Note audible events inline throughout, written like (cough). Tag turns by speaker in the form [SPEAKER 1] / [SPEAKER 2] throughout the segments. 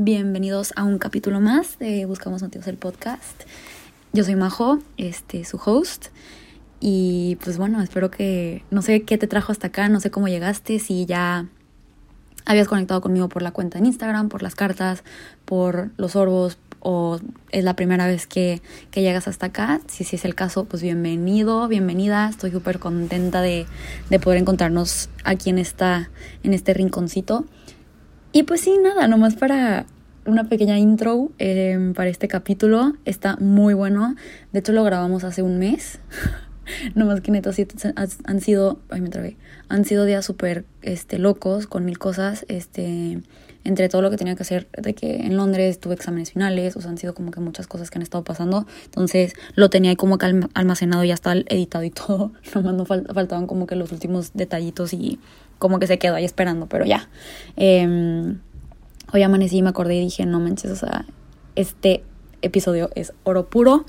[SPEAKER 1] Bienvenidos a un capítulo más de Buscamos Motivos el podcast. Yo soy Majo, este, su host. Y pues bueno, espero que, no sé qué te trajo hasta acá, no sé cómo llegaste, si ya habías conectado conmigo por la cuenta en Instagram, por las cartas, por los orbos, o es la primera vez que, que llegas hasta acá. Si, si es el caso, pues bienvenido, bienvenida. Estoy súper contenta de, de, poder encontrarnos aquí en, esta, en este rinconcito. Y pues sí, nada, nomás para una pequeña intro eh, para este capítulo. Está muy bueno. De hecho, lo grabamos hace un mes. (laughs) no más que neta, han sido, ay me trabé, han sido días súper este, locos con mil cosas, este, entre todo lo que tenía que hacer, de que en Londres tuve exámenes finales, o sea, han sido como que muchas cosas que han estado pasando, entonces lo tenía ahí como que almacenado, ya está editado y (laughs) todo, nomás no faltaban como que los últimos detallitos y como que se quedó ahí esperando, pero ya. Eh, hoy amanecí y me acordé y dije, no manches, o sea, este episodio es oro puro.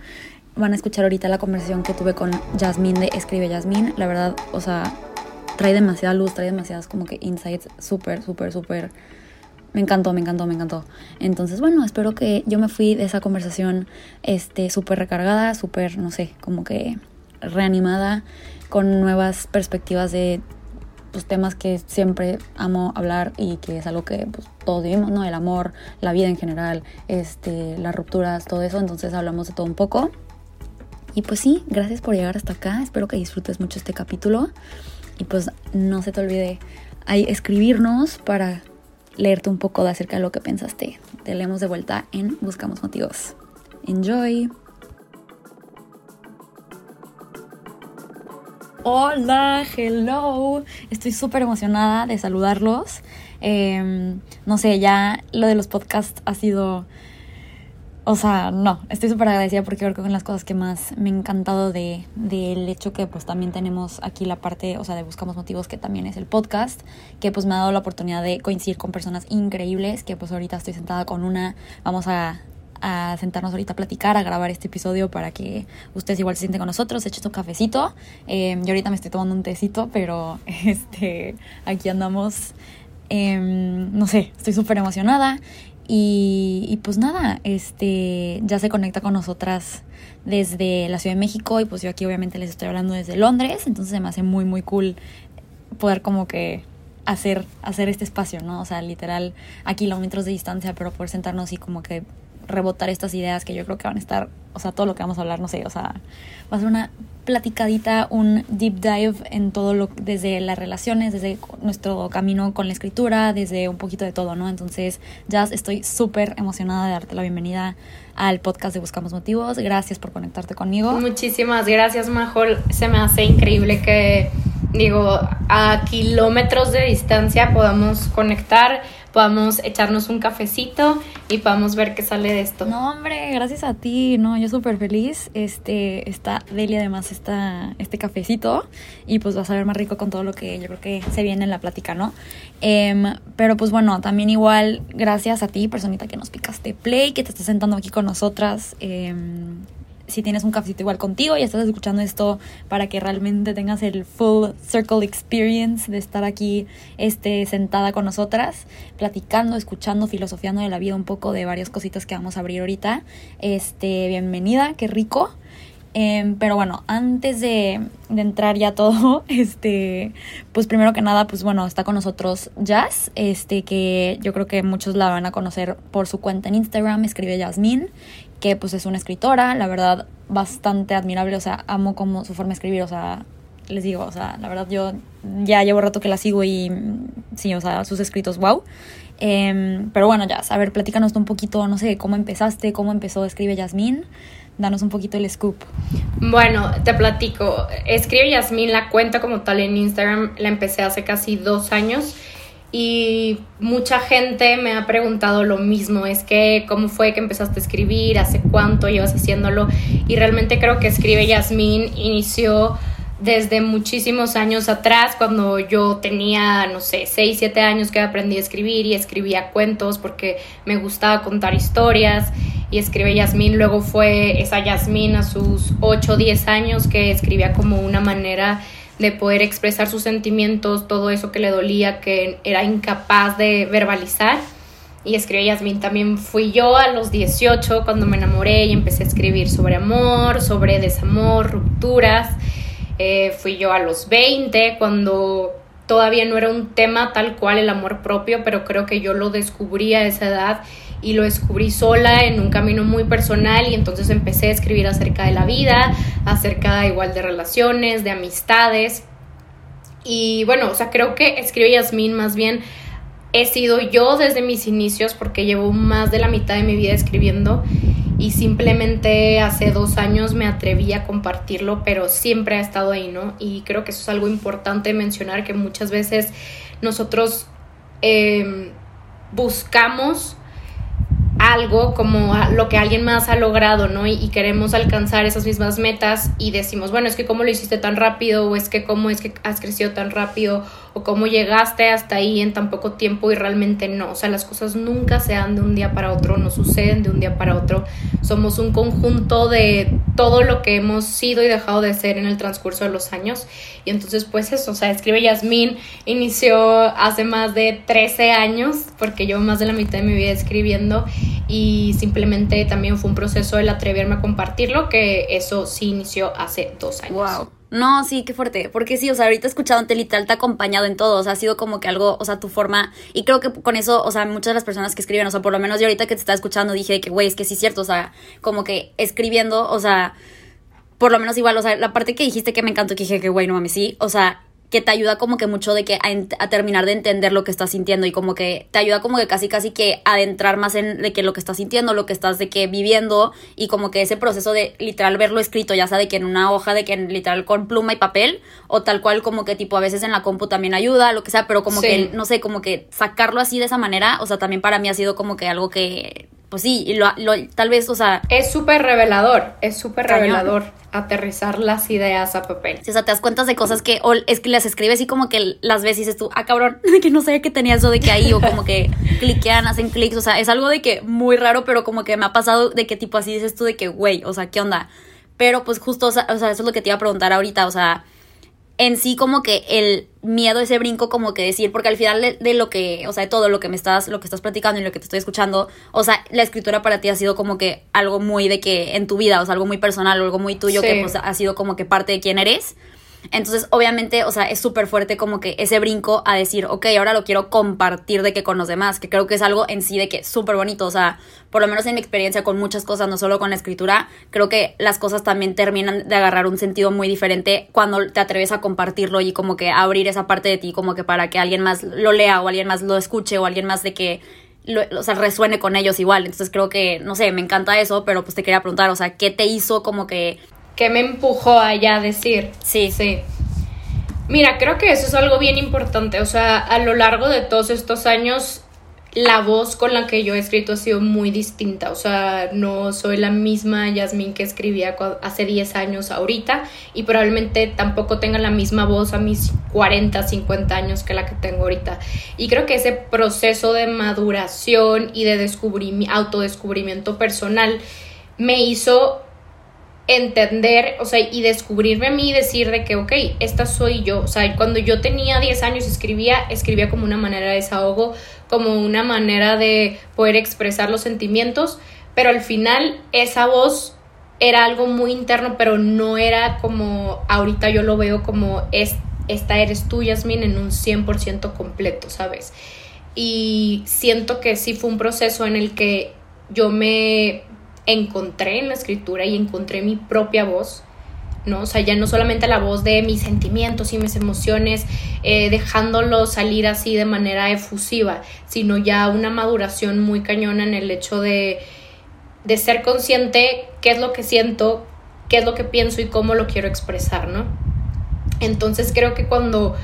[SPEAKER 1] Van a escuchar ahorita la conversación que tuve con Jasmine de Escribe Jasmine. La verdad, o sea, trae demasiada luz, trae demasiadas como que insights súper, súper, súper... Me encantó, me encantó, me encantó. Entonces, bueno, espero que yo me fui de esa conversación este súper recargada, súper, no sé, como que reanimada, con nuevas perspectivas de pues, temas que siempre amo hablar y que es algo que pues, todos vivimos, ¿no? El amor, la vida en general, este, las rupturas, todo eso. Entonces hablamos de todo un poco. Y pues sí, gracias por llegar hasta acá. Espero que disfrutes mucho este capítulo. Y pues no se te olvide escribirnos para leerte un poco de acerca de lo que pensaste. Te leemos de vuelta en Buscamos Motivos. Enjoy. Hola, hello. Estoy súper emocionada de saludarlos. Eh, no sé, ya lo de los podcasts ha sido o sea, no, estoy súper agradecida porque creo que son las cosas que más me ha encantado de, del hecho que pues también tenemos aquí la parte, o sea, de Buscamos Motivos, que también es el podcast, que pues me ha dado la oportunidad de coincidir con personas increíbles, que pues ahorita estoy sentada con una, vamos a, a sentarnos ahorita a platicar, a grabar este episodio para que ustedes igual se sienten con nosotros, echen un cafecito. Eh, yo ahorita me estoy tomando un tecito, pero (laughs) este, aquí andamos. Eh, no sé, estoy súper emocionada y, pues nada, este ya se conecta con nosotras desde la Ciudad de México y pues yo aquí obviamente les estoy hablando desde Londres, entonces se me hace muy muy cool poder como que hacer, hacer este espacio, ¿no? O sea, literal a kilómetros de distancia, pero poder sentarnos y como que rebotar estas ideas que yo creo que van a estar, o sea, todo lo que vamos a hablar, no sé, o sea, va a ser una platicadita, un deep dive en todo lo, desde las relaciones, desde nuestro camino con la escritura, desde un poquito de todo, ¿no? Entonces, ya estoy súper emocionada de darte la bienvenida al podcast de Buscamos Motivos. Gracias por conectarte conmigo.
[SPEAKER 2] Muchísimas gracias, Majol. Se me hace increíble que, digo, a kilómetros de distancia podamos conectar podamos echarnos un cafecito y podamos ver qué sale de esto.
[SPEAKER 1] No, hombre, gracias a ti, no, yo súper feliz. Este, está Deli además está este cafecito y pues va a saber más rico con todo lo que yo creo que se viene en la plática, ¿no? Em, pero pues bueno, también igual gracias a ti, personita que nos picaste play, que te estás sentando aquí con nosotras. Eh, si tienes un cafecito igual contigo y estás escuchando esto para que realmente tengas el full circle experience de estar aquí este, sentada con nosotras, platicando, escuchando, filosofiando de la vida un poco de varias cositas que vamos a abrir ahorita. Este, bienvenida, qué rico. Em, pero bueno, antes de, de, entrar ya todo, (laughs) este, pues primero que nada, pues bueno, está con nosotros Jazz, este, que yo creo que muchos la van a conocer por su cuenta en Instagram, escribe Jasmine, que pues es una escritora, la verdad, bastante admirable, o sea, amo como su forma de escribir, o sea, les digo, o sea, la verdad yo ya llevo rato que la sigo y sí, o sea, sus escritos, wow. Em, pero bueno, ya, a ver, platícanos un poquito, no sé, cómo empezaste, cómo empezó Escribe Yasmín. Danos un poquito el scoop.
[SPEAKER 2] Bueno, te platico. Escribe Yasmín, la cuenta como tal en Instagram, la empecé hace casi dos años y mucha gente me ha preguntado lo mismo, es que cómo fue que empezaste a escribir, hace cuánto llevas haciéndolo y realmente creo que Escribe Yasmín inició desde muchísimos años atrás, cuando yo tenía, no sé, 6, 7 años que aprendí a escribir y escribía cuentos porque me gustaba contar historias. Y escribe Yasmín, luego fue esa Yasmín a sus 8, 10 años que escribía como una manera de poder expresar sus sentimientos, todo eso que le dolía, que era incapaz de verbalizar. y escribe Yasmin, también fui yo a los 18 cuando me enamoré y empecé a escribir sobre amor, sobre desamor, rupturas. Eh, fui yo a los 20 cuando todavía no era un tema tal cual el amor propio, pero creo que yo lo descubrí a esa edad y lo descubrí sola en un camino muy personal y entonces empecé a escribir acerca de la vida, acerca igual de relaciones, de amistades. Y bueno, o sea, creo que escribe Yasmín más bien he sido yo desde mis inicios porque llevo más de la mitad de mi vida escribiendo y simplemente hace dos años me atreví a compartirlo, pero siempre ha estado ahí, ¿no? Y creo que eso es algo importante mencionar, que muchas veces nosotros em, buscamos algo como lo que alguien más ha logrado, ¿no? Y, queremos alcanzar esas mismas metas y decimos, bueno, es que cómo lo hiciste tan rápido o es que cómo es que has crecido tan rápido o cómo llegaste hasta ahí en tan poco tiempo y realmente no. O sea, las cosas nunca se dan de un día para otro, no suceden de un día para otro. Somos un conjunto de todo lo que hemos sido y dejado de ser en el transcurso de los años. Y entonces, pues eso, o sea, escribe Yasmín, inició hace más de 13 años, porque llevo más de la mitad de mi vida escribiendo y simplemente también fue un proceso el atreverme a compartirlo, que eso sí inició hace dos años.
[SPEAKER 1] Wow. No, sí, qué fuerte. Porque sí, o sea, ahorita escuchándote literal te ha acompañado en todo. O sea, ha sido como que algo, o sea, tu forma. Y creo que con eso, o sea, muchas de las personas que escriben, o sea, por lo menos yo ahorita que te estaba escuchando dije que, güey, es que sí es cierto. O sea, como que escribiendo, o sea, por lo menos igual, o sea, la parte que dijiste que me encantó, que dije que, güey, no mames, sí. O sea, que te ayuda como que mucho de que a, terminar de entender lo que estás sintiendo y como que te ayuda como que casi casi que adentrar más en de que lo que estás sintiendo, lo que estás de que viviendo y como que ese proceso de literal verlo escrito, ya sea de que en una hoja, de que en literal con pluma y papel o tal cual como que tipo a veces en la compu también ayuda, lo que sea, pero como que no sé, como que sacarlo así de esa manera, o sea, también para mí ha sido como que algo que pues sí, lo, lo, tal vez, o sea...
[SPEAKER 2] Es súper revelador, es súper revelador aterrizar las ideas a papel.
[SPEAKER 1] Sí, o sea, te das cuenta de cosas que o es que las escribes y como que las ves y dices tú, ah, cabrón, (laughs) de que no sabía que tenía eso de que ahí, o como que cliquean, hacen clics, o sea, es algo de que muy raro, pero como que me ha pasado de que tipo así dices tú de que, güey, o sea, ¿qué onda? Pero pues justo, o sea, eso es lo que te iba a preguntar ahorita, o sea en sí como que el miedo, ese brinco como que decir, porque al final de, lo que, o sea, de todo lo que me estás, lo que estás platicando y lo que te estoy escuchando, o sea, la escritura para ti ha sido como que algo muy de que en tu vida, o sea, algo muy personal, o algo muy tuyo que pues ha sido como que parte de quién eres. Entonces, obviamente, o sea, es súper fuerte como que ese brinco a decir, ok, ahora lo quiero compartir de que con los demás, que creo que es algo en sí de que súper bonito, o sea, por lo menos en mi experiencia con muchas cosas, no solo con la escritura, creo que las cosas también terminan de agarrar un sentido muy diferente cuando te atreves a compartirlo y como que abrir esa parte de ti, como que para que alguien más lo lea o alguien más lo escuche o alguien más de que o sea, resuene con ellos igual. Entonces creo que, no sé, me encanta eso, pero pues te quería preguntar, o sea, ¿qué te hizo como que
[SPEAKER 2] que me empujó allá a decir.
[SPEAKER 1] Sí, sí.
[SPEAKER 2] Mira, creo que eso es algo bien importante. O sea, a lo largo de todos estos años, la voz con la que yo he escrito ha sido muy distinta. O sea, no soy la misma Yasmín que escribía hace 10 años ahorita y probablemente tampoco tenga la misma voz a mis 40, 50 años que la que tengo ahorita. Y creo que ese proceso de maduración y de autodescubrimiento personal me hizo entender, o sea, y descubrirme a mí y decir de que, ok, esta soy yo. O sea, cuando yo tenía 10 años escribía, escribía como una manera de desahogo, como una manera de poder expresar los sentimientos, pero al final esa voz era algo muy interno, pero no era como ahorita yo lo veo como es, esta eres tú, Yasmin, en un 100% completo, ¿sabes? Y siento que sí fue un proceso en el que yo me encontré en la escritura y encontré mi propia voz, ¿no? O sea, ya no solamente la voz de mis sentimientos y mis emociones, eh, dejándolo salir así de manera efusiva, sino ya una maduración muy cañona en el hecho de, de ser consciente qué es lo que siento, qué es lo que pienso y cómo lo quiero expresar, ¿no? Entonces creo que cuando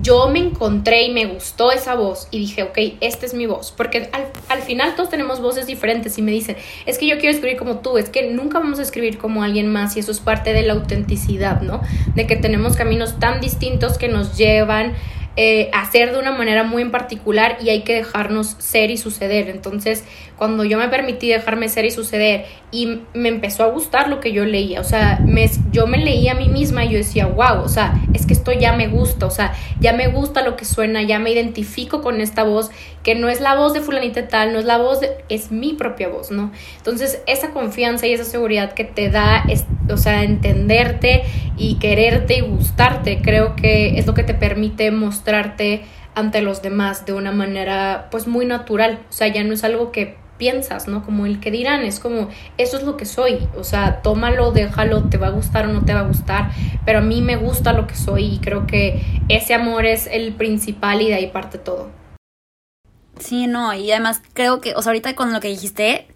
[SPEAKER 2] yo me encontré y me gustó esa voz y dije, ok, esta es mi voz, porque al, final todos tenemos voces diferentes y me dicen, es que yo quiero escribir como tú, es que nunca vamos a escribir como alguien más y eso es parte de la autenticidad, ¿no? De que tenemos caminos tan distintos que nos llevan eh, hacer de una manera muy en particular y hay que dejarnos ser y suceder. Entonces, cuando yo me permití dejarme ser y suceder y me empezó a gustar lo que yo leía, o sea, me, yo me leía a mí misma y yo decía, wow, o sea, es que esto ya me gusta, o sea, ya me gusta lo que suena, ya me identifico con esta voz, que no es la voz de fulanita tal, no es la voz, de, es mi propia voz, ¿no? Entonces, esa confianza y esa seguridad que te da, es, o sea, entenderte y quererte y gustarte, creo que es lo que te permite mostrarte ante los demás de una manera pues muy natural, o sea, ya no es algo que piensas, ¿no? Como el que dirán, es como, eso es lo que soy, o sea, tómalo, déjalo, te va a gustar o no te va a gustar, pero a mí me gusta lo que soy y creo que ese amor es el principal y de ahí parte todo.
[SPEAKER 1] Sí, no, y además creo que, o sea, ahorita con lo que dijiste,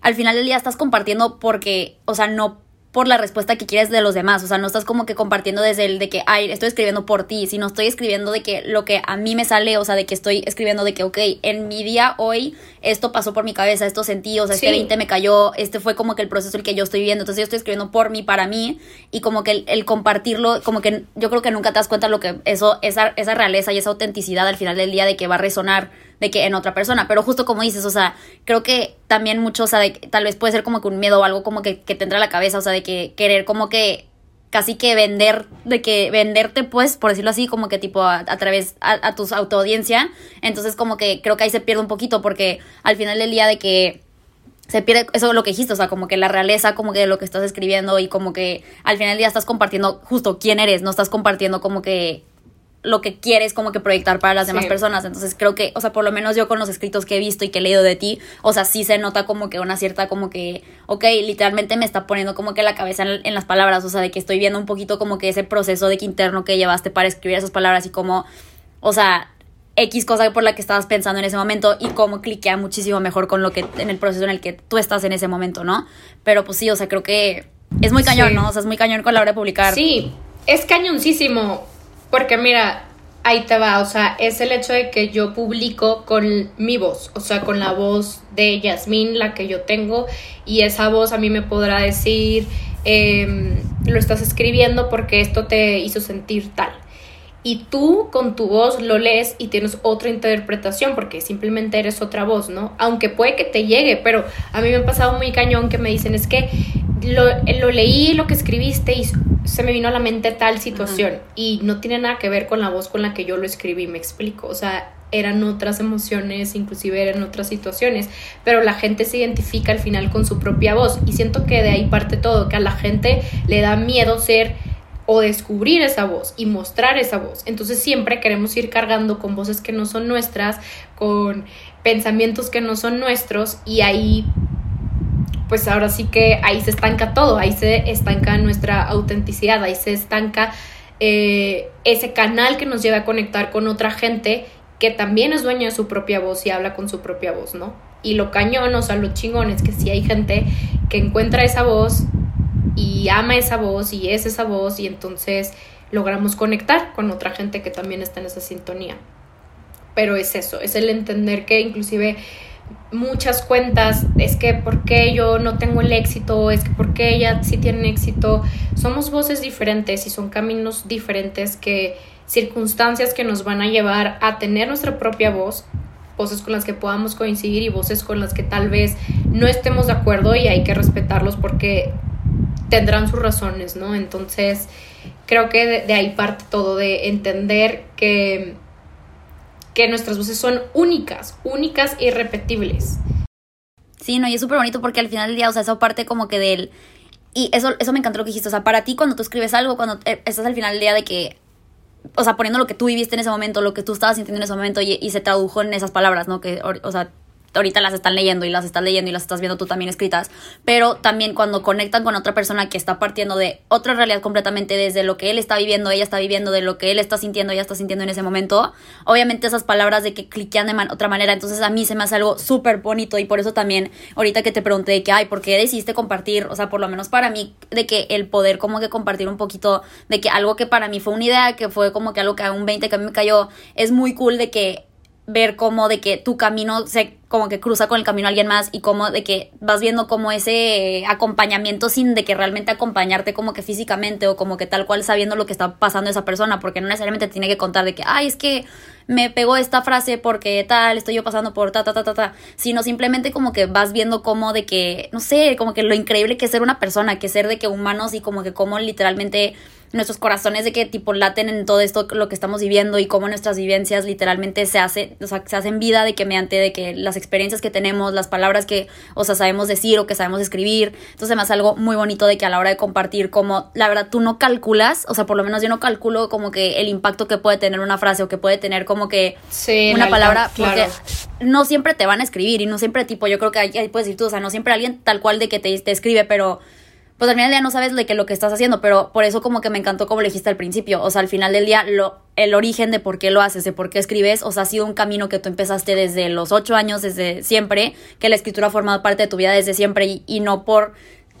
[SPEAKER 1] al final del día estás compartiendo porque, o sea, no por la respuesta que quieres de los demás. O sea, no estás como que compartiendo desde el de que, ay, estoy escribiendo por ti, sino estoy escribiendo de que lo que a mí me sale, o sea, de que estoy escribiendo de que, ok, en mi día hoy esto pasó por mi cabeza, esto sentí, o sea, este 20 me cayó, este fue como que el proceso el que yo estoy viviendo. Entonces yo estoy escribiendo por mí, para mí, y como que el, compartirlo, como que yo creo que nunca te das cuenta lo que eso, esa, esa realeza y esa autenticidad al final del día de que va a resonar de que en otra persona. Pero justo como dices, o sea, creo que también mucho, o sea, de, tal vez puede ser como que un miedo o algo como que, que te entra a la cabeza, o sea, de que querer como que casi que vender, de que venderte, pues, por decirlo así, como que tipo a, través a, a tu autoaudiencia. Entonces, como que creo que ahí se pierde un poquito, porque al final del día de que se pierde eso es lo que dijiste, o sea, como que la realeza, como que de lo que estás escribiendo y como que al final del día estás compartiendo justo quién eres, no estás compartiendo como que lo que quieres como que proyectar para las demás personas. Entonces creo que, o sea, por lo menos yo con los escritos que he visto y que he leído de ti, o sea, sí se nota como que una cierta, como que, ok, literalmente me está poniendo como que la cabeza en, las palabras, o sea, de que estoy viendo un poquito como que ese proceso de que interno que llevaste para escribir esas palabras y como, o sea, X cosa por la que estabas pensando en ese momento y cómo cliquea muchísimo mejor con lo que, en el proceso en el que tú estás en ese momento, ¿no? Pero pues sí, o sea, creo que es muy cañón, ¿no? O sea, es muy cañón con la hora de publicar.
[SPEAKER 2] Sí, es cañoncísimo porque mira, ahí te va, o sea, es el hecho de que yo publico con mi voz, o sea, con la voz de Yasmín, la que yo tengo, y esa voz a mí me podrá decir, em, lo estás escribiendo porque esto te hizo sentir tal. Y tú con tu voz lo lees y tienes otra interpretación porque simplemente eres otra voz, ¿no? Aunque puede que te llegue, pero a mí me ha pasado muy cañón que me dicen, es que lo, lo leí, lo que escribiste y se me vino a la mente tal situación y no tiene nada que ver con la voz con la que yo lo escribí, me explico, o sea, eran otras emociones, inclusive eran otras situaciones, pero la gente se identifica al final con su propia voz y siento que de ahí parte todo, que a la gente le da miedo ser o descubrir esa voz y mostrar esa voz. Entonces siempre queremos ir cargando con voces que no son nuestras, con pensamientos que no son nuestros y ahí pues ahora sí que ahí se estanca todo, ahí se estanca nuestra autenticidad, ahí se estanca eh, ese canal que nos lleva a conectar con otra gente que también es dueño de su propia voz y habla con su propia voz, ¿no? Y lo cañón, o sea, lo chingón es que si hay gente que encuentra esa voz y ama esa voz y es esa voz y entonces logramos conectar con otra gente que también está en esa sintonía. Pero es eso, es el entender que inclusive muchas cuentas, es que por qué yo no tengo el éxito, es que por qué ella sí tiene éxito. Somos voces diferentes y son caminos diferentes que circunstancias que nos van a llevar a tener nuestra propia voz, voces con las que podamos coincidir y voces con las que tal vez no estemos de acuerdo y hay que respetarlos porque tendrán sus razones, ¿no? Entonces, creo que de, de ahí parte todo, de entender que que nuestras voces son únicas, únicas e irrepetibles.
[SPEAKER 1] Sí, no, y es súper bonito porque al final del día, o sea, eso parte como que del... Y eso, eso me encantó lo que dijiste, o sea, para ti cuando tú escribes algo, cuando eh, estás al final del día de que o sea, poniendo lo que tú viviste en ese momento, lo que tú estabas sintiendo en ese momento y, y, se tradujo en esas palabras, ¿no? Que, o sea, ahorita las están leyendo y las estás leyendo y las estás viendo tú también escritas, pero también cuando conectan con otra persona que está partiendo de otra realidad completamente desde lo que él está viviendo, ella está viviendo, de lo que él está sintiendo, ella está sintiendo en ese momento, obviamente esas palabras de que cliquean de otra manera, entonces a mí se me hace algo súper bonito y por eso también ahorita que te pregunté de que, ay, ¿por qué decidiste compartir? O sea, por lo menos para mí, de que el poder como que compartir un poquito, de que algo que para mí fue una idea, que fue como que algo que a un 20 que a mí me cayó, es muy cool de que ver cómo de que tu camino se como que cruza con el camino a alguien más y como de que vas viendo como ese acompañamiento sin de que realmente acompañarte como que físicamente o como que tal cual sabiendo lo que está pasando esa persona, porque no necesariamente tiene que contar de que, ay, es que me pegó esta frase porque tal, estoy yo pasando por ta, ta, ta, ta, ta, sino simplemente como que vas viendo como de que, no sé, como que lo increíble que es ser una persona, que ser de que humanos y como que como literalmente nuestros corazones de que tipo laten en todo esto lo que estamos viviendo y cómo nuestras vivencias literalmente se hace, o sea, se hacen vida de que mediante de que las experiencias que tenemos, las palabras que, o sea, sabemos decir o que sabemos escribir. Entonces, me hace algo muy bonito de que a la hora de compartir como la verdad tú no calculas, o sea, por lo menos yo no calculo como que el impacto que puede tener una frase o que puede tener como que una palabra porque no siempre te van a escribir y no siempre tipo, yo creo que ahí, puedes decir tú, o sea, no siempre alguien tal cual de que te, te escribe, pero pues al final del día no sabes de lo que estás haciendo, pero por eso como que me encantó como lo dijiste al principio, o sea, al final del día el origen de por qué lo haces, de por qué escribes, o sea, ha sido un camino que tú empezaste desde los ocho años, desde siempre, que la escritura ha formado parte de tu vida desde siempre y, no por,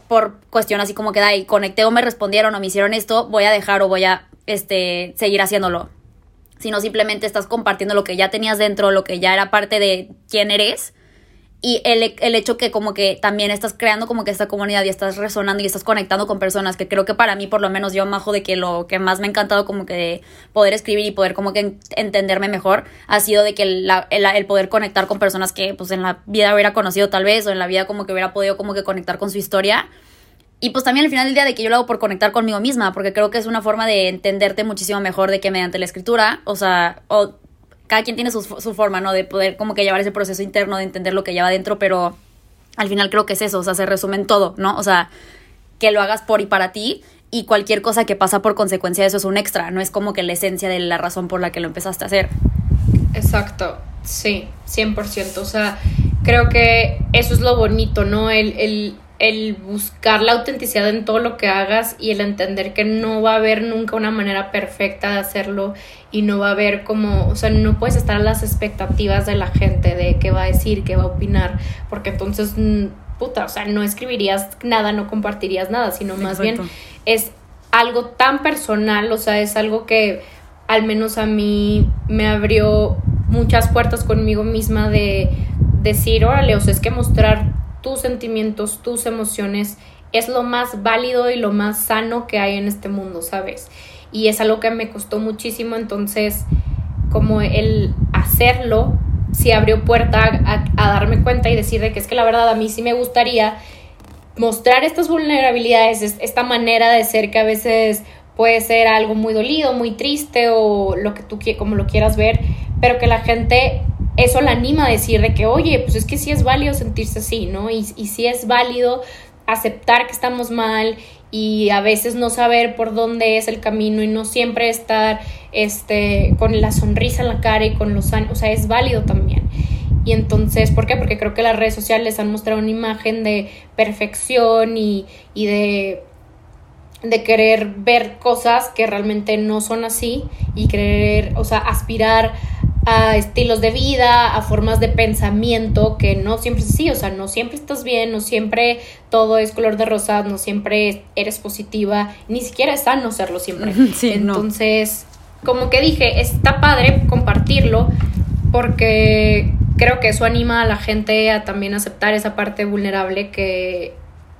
[SPEAKER 1] por cuestión así como que, y conecté o me respondieron o me hicieron esto, voy a dejar o voy a este, seguir haciéndolo, sino simplemente estás compartiendo lo que ya tenías dentro, lo que ya era parte de quién eres y el, el, hecho que como que también estás creando como que esta comunidad y estás resonando y estás conectando con personas que creo que para mí por lo menos yo majo de que lo que más me ha encantado como que poder escribir y poder como que entenderme mejor ha sido de que el, el, poder conectar con personas que pues en la vida hubiera conocido tal vez o en la vida como que hubiera podido como que conectar con su historia. Y pues también al final del día de que yo lo hago por conectar conmigo misma porque creo que es una forma de entenderte muchísimo mejor de que mediante la escritura o sea o cada quien tiene su, su, forma, ¿no? De poder como que llevar ese proceso interno, de entender lo que lleva dentro, pero al final creo que es eso, o sea, se resume en todo, ¿no? O sea, que lo hagas por y para ti y cualquier cosa que pasa por consecuencia de eso es un extra, no es como que la esencia de la razón por la que lo empezaste a hacer.
[SPEAKER 2] Exacto, sí, 100%, o sea, creo que eso es lo bonito, ¿no? El el buscar la autenticidad en todo lo que hagas y el entender que no va a haber nunca una manera perfecta de hacerlo y no va a haber como, o sea, no puedes estar a las expectativas de la gente de qué va a decir, qué va a opinar, porque entonces, mm, puta, o sea, no escribirías nada, no compartirías nada, sino más bien es algo tan personal, o sea, es algo que al menos a mí me abrió muchas puertas conmigo misma de decir, órale, o sea, es que mostrar tus sentimientos, tus emociones, es lo más válido y lo más sano que hay en este mundo, ¿sabes? Y es algo que me costó muchísimo, entonces como el hacerlo, sí abrió puerta a, darme cuenta y decir de que es que la verdad a mí sí me gustaría mostrar estas vulnerabilidades, esta manera de ser que a veces puede ser algo muy dolido, muy triste o lo que tú como lo quieras ver, pero que la gente eso la anima a decir de que, oye, pues es que sí es válido sentirse así, ¿no? Y, y sí es válido aceptar que estamos mal y a veces no saber por dónde es el camino y no siempre estar este, con la sonrisa en la cara y con los años, o sea, es válido también. Y entonces, ¿por qué? Porque creo que las redes sociales han mostrado una imagen de perfección y, y de, de querer ver cosas que realmente no son así y querer, o sea, aspirar a estilos de vida, a formas de pensamiento que no siempre es así, o sea, no siempre estás bien, no siempre todo es color de rosa, no siempre eres positiva, ni siquiera es sano serlo siempre. (laughs) Entonces, como que dije, está padre compartirlo porque creo que eso anima a la gente a también aceptar esa parte vulnerable que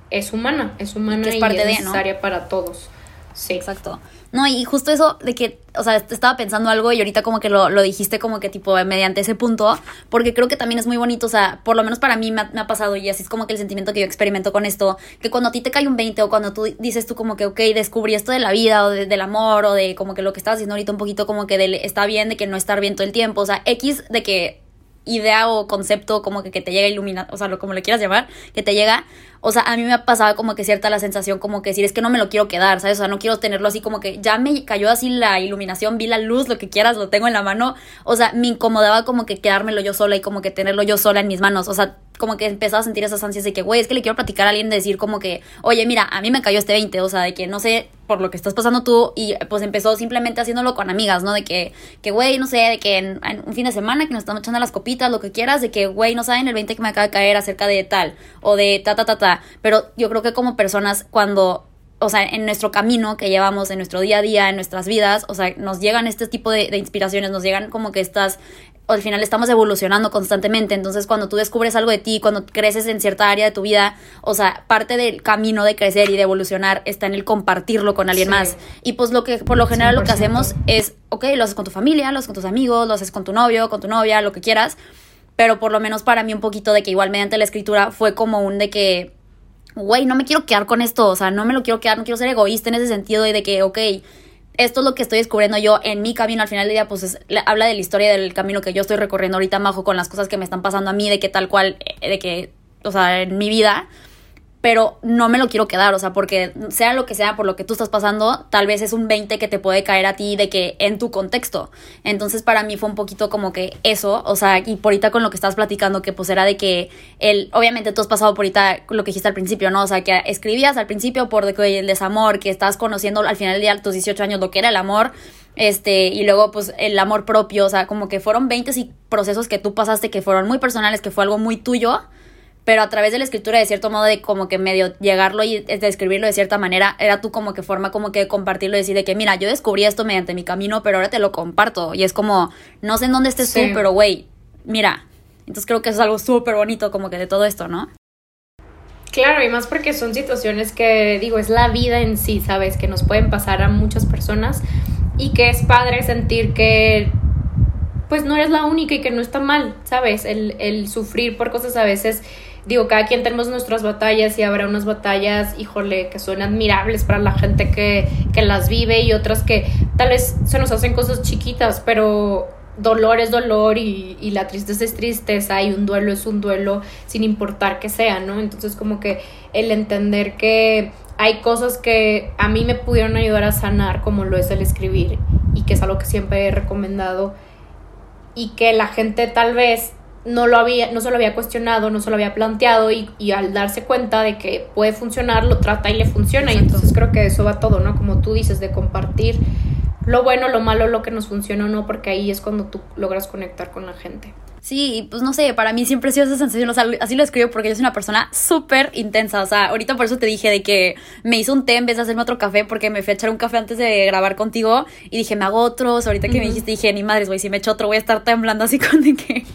[SPEAKER 2] es humana, es humana y, es, parte necesaria para todos.
[SPEAKER 1] Sí. Exacto. No, y justo eso de que, o sea, estaba pensando algo y ahorita como que lo, lo dijiste como que tipo mediante ese punto, porque creo que también es muy bonito, o sea, por lo menos para mí me ha, pasado y así es como que el sentimiento que yo experimento con esto, que cuando a ti te cae un 20 o cuando tú dices tú como que, ok, descubrí esto de la vida o del amor o de como que lo que estabas diciendo ahorita un poquito como que de, está bien de que no estar bien todo el tiempo, o sea, X de que idea o concepto como que, que te llega a iluminar, o sea, lo, como le quieras llamar, que te llega, o sea, a mí me ha pasado como que cierta la sensación como que decir, es que no me lo quiero quedar, ¿sabes? O sea, no quiero tenerlo así como que ya me cayó así la iluminación, vi la luz, lo que quieras, lo tengo en la mano, o sea, me incomodaba como que quedármelo yo sola y como que tenerlo yo sola en mis manos, o sea, como que empezaba a sentir esas ansias de que, güey, es que le quiero platicar a alguien, de decir como que, oye, mira, a mí me cayó este 20, o sea, de que no sé por lo que estás pasando tú y pues empezó simplemente haciéndolo con amigas, ¿no? De que, que güey, no sé, de que en, un fin de semana que nos estamos echando las copitas, lo que quieras, de que, güey, no saben el 20 que me acaba de caer acerca de tal o de ta, ta, ta, ta, pero yo creo que como personas cuando o sea, en nuestro camino que llevamos, en nuestro día a día, en nuestras vidas, o sea, nos llegan este tipo de, de, inspiraciones, nos llegan como que estas al final estamos evolucionando constantemente. Entonces, cuando tú descubres algo de ti, cuando creces en cierta área de tu vida, o sea, parte del camino de crecer y de evolucionar está en el compartirlo con alguien más. Y pues lo que, por lo general, lo que hacemos es, ok, lo haces con tu familia, lo haces con tus amigos, lo haces con tu novio, con tu novia, lo que quieras. Pero por lo menos para mí un poquito de que igual mediante la escritura fue como un de que, güey, no me quiero quedar con esto, o sea, no me lo quiero quedar, no quiero ser egoísta en ese sentido y de que, ok, esto es lo que estoy descubriendo yo en mi camino. Al final del día, pues habla de la historia del camino que yo estoy recorriendo ahorita, Majo, con las cosas que me están pasando a mí, de que tal cual, eh, de que, o sea, en mi vida pero no me lo quiero quedar, o sea, porque sea lo que sea por lo que tú estás pasando, tal vez es un 20 que te puede caer a ti de que en tu contexto. Entonces para mí fue un poquito como que eso, o sea, y por ahorita con lo que estás platicando, que pues era de que el, obviamente tú has pasado por ahorita lo que dijiste al principio, ¿no? O sea, que escribías al principio por el desamor, que estás conociendo al final del día, tus 18 años, lo que era el amor, este, y luego pues el amor propio, o sea, como que fueron 20 procesos que tú pasaste que fueron muy personales, que fue algo muy tuyo pero a través de la escritura, de cierto modo, de como que medio llegarlo y describirlo de cierta manera, era tú como que forma como que compartirlo y decir de que, mira, yo descubrí esto mediante mi camino, pero ahora te lo comparto. Y es como, no sé en dónde estés tú, pero güey, mira. Entonces creo que eso es algo súper bonito como que de todo esto, ¿no?
[SPEAKER 2] Claro, y más porque son situaciones que, digo, es la vida en sí, ¿sabes? Que nos pueden pasar a muchas personas y que es padre sentir que pues no eres la única y que no está mal, ¿sabes? El, el sufrir por cosas a veces digo, cada quien tenemos nuestras batallas y habrá unas batallas, híjole, que son admirables para la gente que, que las vive y otras que tal vez se nos hacen cosas chiquitas, pero dolor es dolor y, y, la tristeza es tristeza y un duelo es un duelo sin importar que sea, ¿no? Entonces como que el entender que hay cosas que a mí me pudieron ayudar a sanar como lo es el escribir y que es algo que siempre he recomendado y que la gente tal vez no lo había, no se lo había cuestionado, no se lo había planteado y, y, al darse cuenta de que puede funcionar, lo trata y le funciona. Y entonces creo que eso va todo, ¿no? Como tú dices, de compartir lo bueno, lo malo, lo que nos funciona o no, porque ahí es cuando tú logras conectar con la gente.
[SPEAKER 1] Sí, pues no sé, para mí siempre ha sido esa sensación, o sea, así lo escribo porque yo soy una persona súper intensa, o sea, ahorita por eso te dije de que me hizo un té en vez de hacerme otro café porque me fui a echar un café antes de grabar contigo y dije, me hago otros, ahorita que me dijiste, dije, ni madres, güey, si me echo otro voy a estar temblando así (laughs) con de que...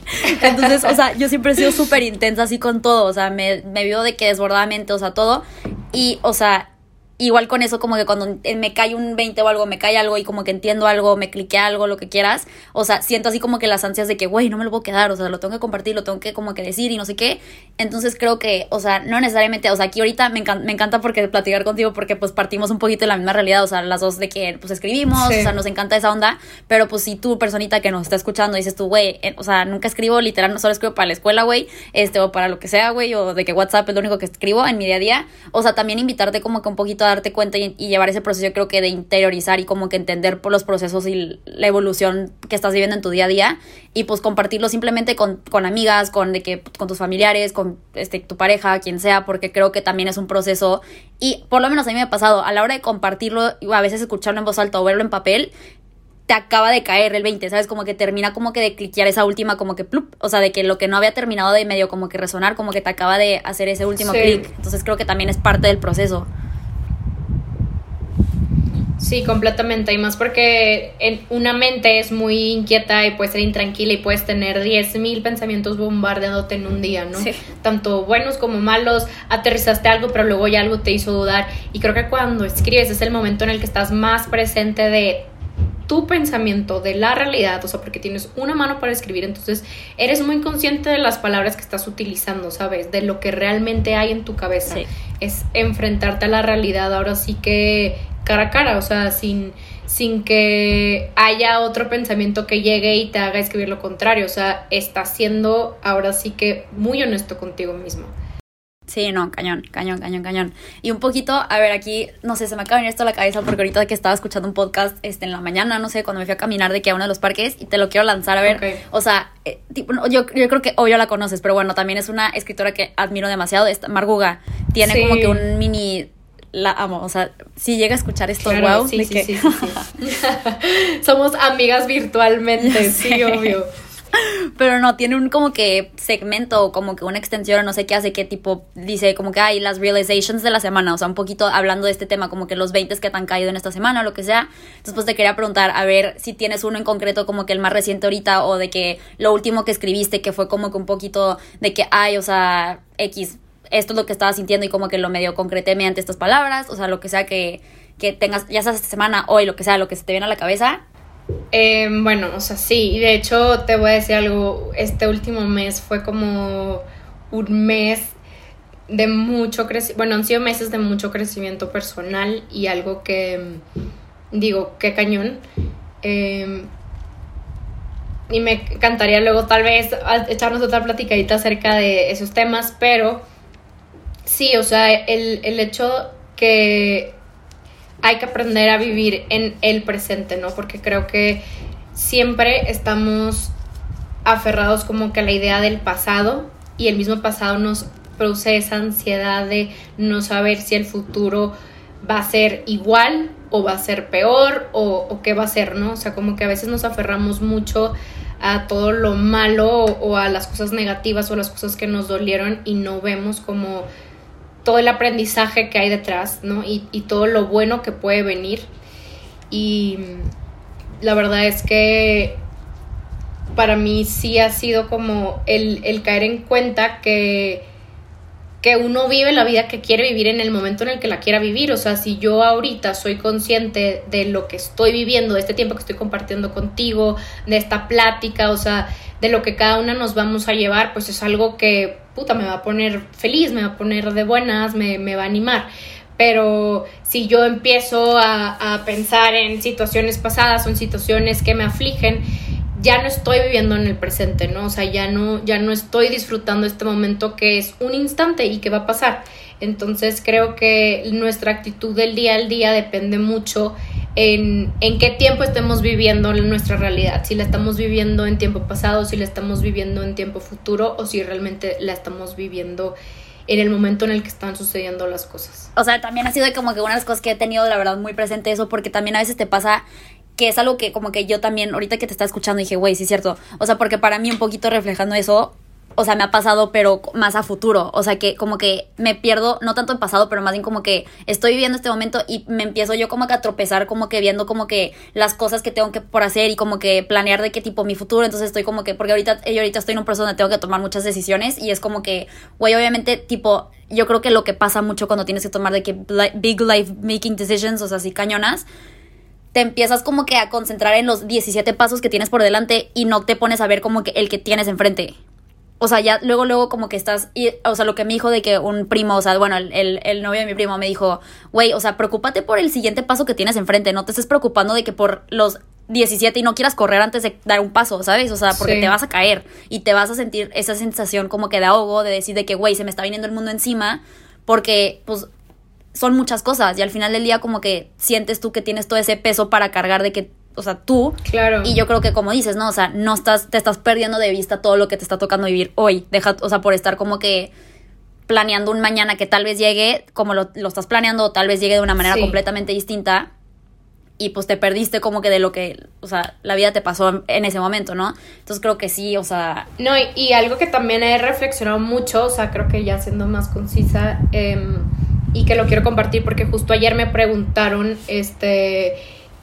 [SPEAKER 1] Entonces, o sea, yo siempre he sido súper intensa así con todo, o sea, me, me vivo de que desbordadamente, o sea, todo, y, o sea, igual con eso, como que cuando me cae un 20 o algo, me cae algo y como que entiendo algo, me clique algo, lo que quieras, o sea, siento así como que las ansias de que, güey, no me lo puedo quedar, o sea, lo tengo que compartir, lo tengo que como que decir y no sé qué. Entonces creo que, o sea, no necesariamente, o sea, aquí ahorita me, encanta, me encanta porque platicar contigo porque pues partimos un poquito de la misma realidad, o sea, las dos de que pues escribimos, o sea, nos encanta esa onda, pero pues si tú, personita que nos está escuchando, dices tú, güey, eh, o sea, nunca escribo, literal, no solo escribo para la escuela, güey, este, o para lo que sea, güey, o de que WhatsApp es lo único que escribo en mi día a día, o sea, también invitarte como que un poquito a darte cuenta y y llevar ese proceso, yo creo que de interiorizar y como que entender por los procesos y la evolución que estás viviendo en tu día a día y pues compartirlo simplemente con, con amigas, con, de que, con tus familiares, con este, tu pareja, quien sea, porque creo que también es un proceso y por lo menos a mí me ha pasado, a la hora de compartirlo, a veces escucharlo en voz alta o verlo en papel, te acaba de caer el 20, ¿sabes? Como que termina como que de cliquear esa última, como que plup, o sea, de que lo que no había terminado de medio como que resonar, como que te acaba de hacer ese último clic. Entonces creo que también es parte del proceso.
[SPEAKER 2] Sí, completamente. Y más porque en una mente es muy inquieta y puede ser intranquila y puedes tener 10.000 pensamientos bombardeándote en un día, ¿no? Tanto buenos como malos. Aterrizaste algo, pero luego ya algo te hizo dudar. Y creo que cuando escribes es el momento en el que estás más presente de tu pensamiento, de la realidad, o sea, porque tienes una mano para escribir, entonces eres muy consciente de las palabras que estás utilizando, ¿sabes? De lo que realmente hay en tu cabeza. Es enfrentarte a la realidad, ahora sí que cara a cara, o sea, sin, sin que haya otro pensamiento que llegue y te haga escribir lo contrario, o sea, estás siendo ahora sí que muy honesto contigo mismo.
[SPEAKER 1] Sí, no, cañón, cañón, cañón, cañón. Y un poquito, a ver, aquí, no sé, se me acaba de venir esto a la cabeza porque ahorita que estaba escuchando un podcast este, en la mañana, no sé, cuando me fui a caminar de que a uno de los parques y te lo quiero lanzar, a ver, o sea, eh, tipo, yo, yo creo que obvio la conoces, pero bueno, también es una escritora que admiro demasiado, esta Marguga, tiene como que un mini la amo. O sea, si llega a escuchar esto, wow. Sí, sí, sí, (laughs)
[SPEAKER 2] Somos amigas virtualmente, sí, obvio.
[SPEAKER 1] pero no, tiene un como que segmento, como que una extensión, no sé qué hace, qué tipo, dice como que hay las realizations de la semana, o sea, un poquito hablando de este tema, como que los 20 que te han caído en esta semana o lo que sea. Entonces, pues te quería preguntar, a ver si tienes uno en concreto, como que el más reciente ahorita, o de que lo último que escribiste, que fue como que un poquito de que hay, o sea, X, esto es lo que estaba sintiendo y como que lo medio concreté mediante estas palabras, o sea, lo que sea que, que tengas, ya sea esta semana, hoy, lo que sea, lo que se te viene a la cabeza.
[SPEAKER 2] Eh, bueno, o sea, sí, y de hecho te voy a decir algo, este último mes fue como un mes de mucho crecimiento, bueno, han sido meses de mucho crecimiento personal y algo que, digo, qué cañón. Em, y me encantaría luego tal vez echarnos otra platicadita acerca de esos temas, pero sí, o sea, el, el hecho que hay que aprender a vivir en el presente, ¿no? Porque creo que siempre estamos aferrados como que a la idea del pasado y el mismo pasado nos produce esa ansiedad de no saber si el futuro va a ser igual o va a ser peor o, qué va a ser, ¿no? O sea, como que a veces nos aferramos mucho a todo lo malo o, a las cosas negativas o las cosas que nos dolieron y no vemos como todo el aprendizaje que hay detrás, ¿no? Y, todo lo bueno que puede venir. Y la verdad es que para mí sí ha sido como el, el caer en cuenta que que uno vive la vida que quiere vivir en el momento en el que la quiera vivir. O sea, si yo ahorita soy consciente de lo que estoy viviendo, de este tiempo que estoy compartiendo contigo, de esta plática, o sea, de lo que cada una nos vamos a llevar, pues es algo que, puta, me va a poner feliz, me va a poner de buenas, me, va a animar. Pero si yo empiezo a, a pensar en situaciones pasadas o en situaciones que me afligen, ya no estoy viviendo en el presente, ¿no? O sea, ya no, ya no estoy disfrutando este momento que es un instante y que va a pasar. Entonces creo que nuestra actitud del día al día depende mucho en, en qué tiempo estemos viviendo nuestra realidad, si la estamos viviendo en tiempo pasado, si la estamos viviendo en tiempo futuro o si realmente la estamos viviendo en el momento en el que están sucediendo las cosas.
[SPEAKER 1] O sea, también ha sido como que una de las cosas que he tenido, la verdad, muy presente eso, porque también a veces te pasa que es algo que como que yo también, ahorita que te estaba escuchando, dije, güey, sí es cierto. O sea, porque para mí un poquito reflejando eso, o sea, me ha pasado, pero más a futuro. O sea, que como que me pierdo, no tanto en pasado, pero más bien como que estoy viviendo este momento y me empiezo yo como que a tropezar, como que viendo como que las cosas que tengo que por hacer y como que planear de qué tipo mi futuro. Entonces estoy como que, porque ahorita, yo ahorita estoy en un proceso donde tengo que tomar muchas decisiones y es como que, güey, obviamente, tipo, yo creo que lo que pasa mucho cuando tienes que tomar de que big life making decisions, o sea, así cañonas, te empiezas como que a concentrar en los 17 pasos que tienes por delante y no te pones a ver como que el que tienes enfrente. O sea, ya luego, luego como que estás, y, o sea, lo que me dijo de que un primo, o sea, bueno, el, el, novio de mi primo me dijo, güey, o sea, preocúpate por el siguiente paso que tienes enfrente, no te estés preocupando de que por los 17 y no quieras correr antes de dar un paso, ¿sabes? O sea, porque te vas a caer y te vas a sentir esa sensación como que de ahogo, de decir de que, güey, se me está viniendo el mundo encima, porque, pues, son muchas cosas y al final del día como que sientes tú que tienes todo ese peso para cargar de que, o sea, tú.
[SPEAKER 2] Claro.
[SPEAKER 1] Y yo creo que como dices, ¿no? O sea, no estás, te estás perdiendo de vista todo lo que te está tocando vivir hoy. Deja, o sea, por estar como que planeando un mañana que tal vez llegue como lo, lo estás planeando o tal vez llegue de una manera completamente distinta y pues te perdiste como que de lo que, o sea, la vida te pasó en ese momento, ¿no? Entonces creo que sí, o sea...
[SPEAKER 2] No, y, algo que también he reflexionado mucho, o sea, creo que ya siendo más concisa, eh, y que lo quiero compartir porque justo ayer me preguntaron este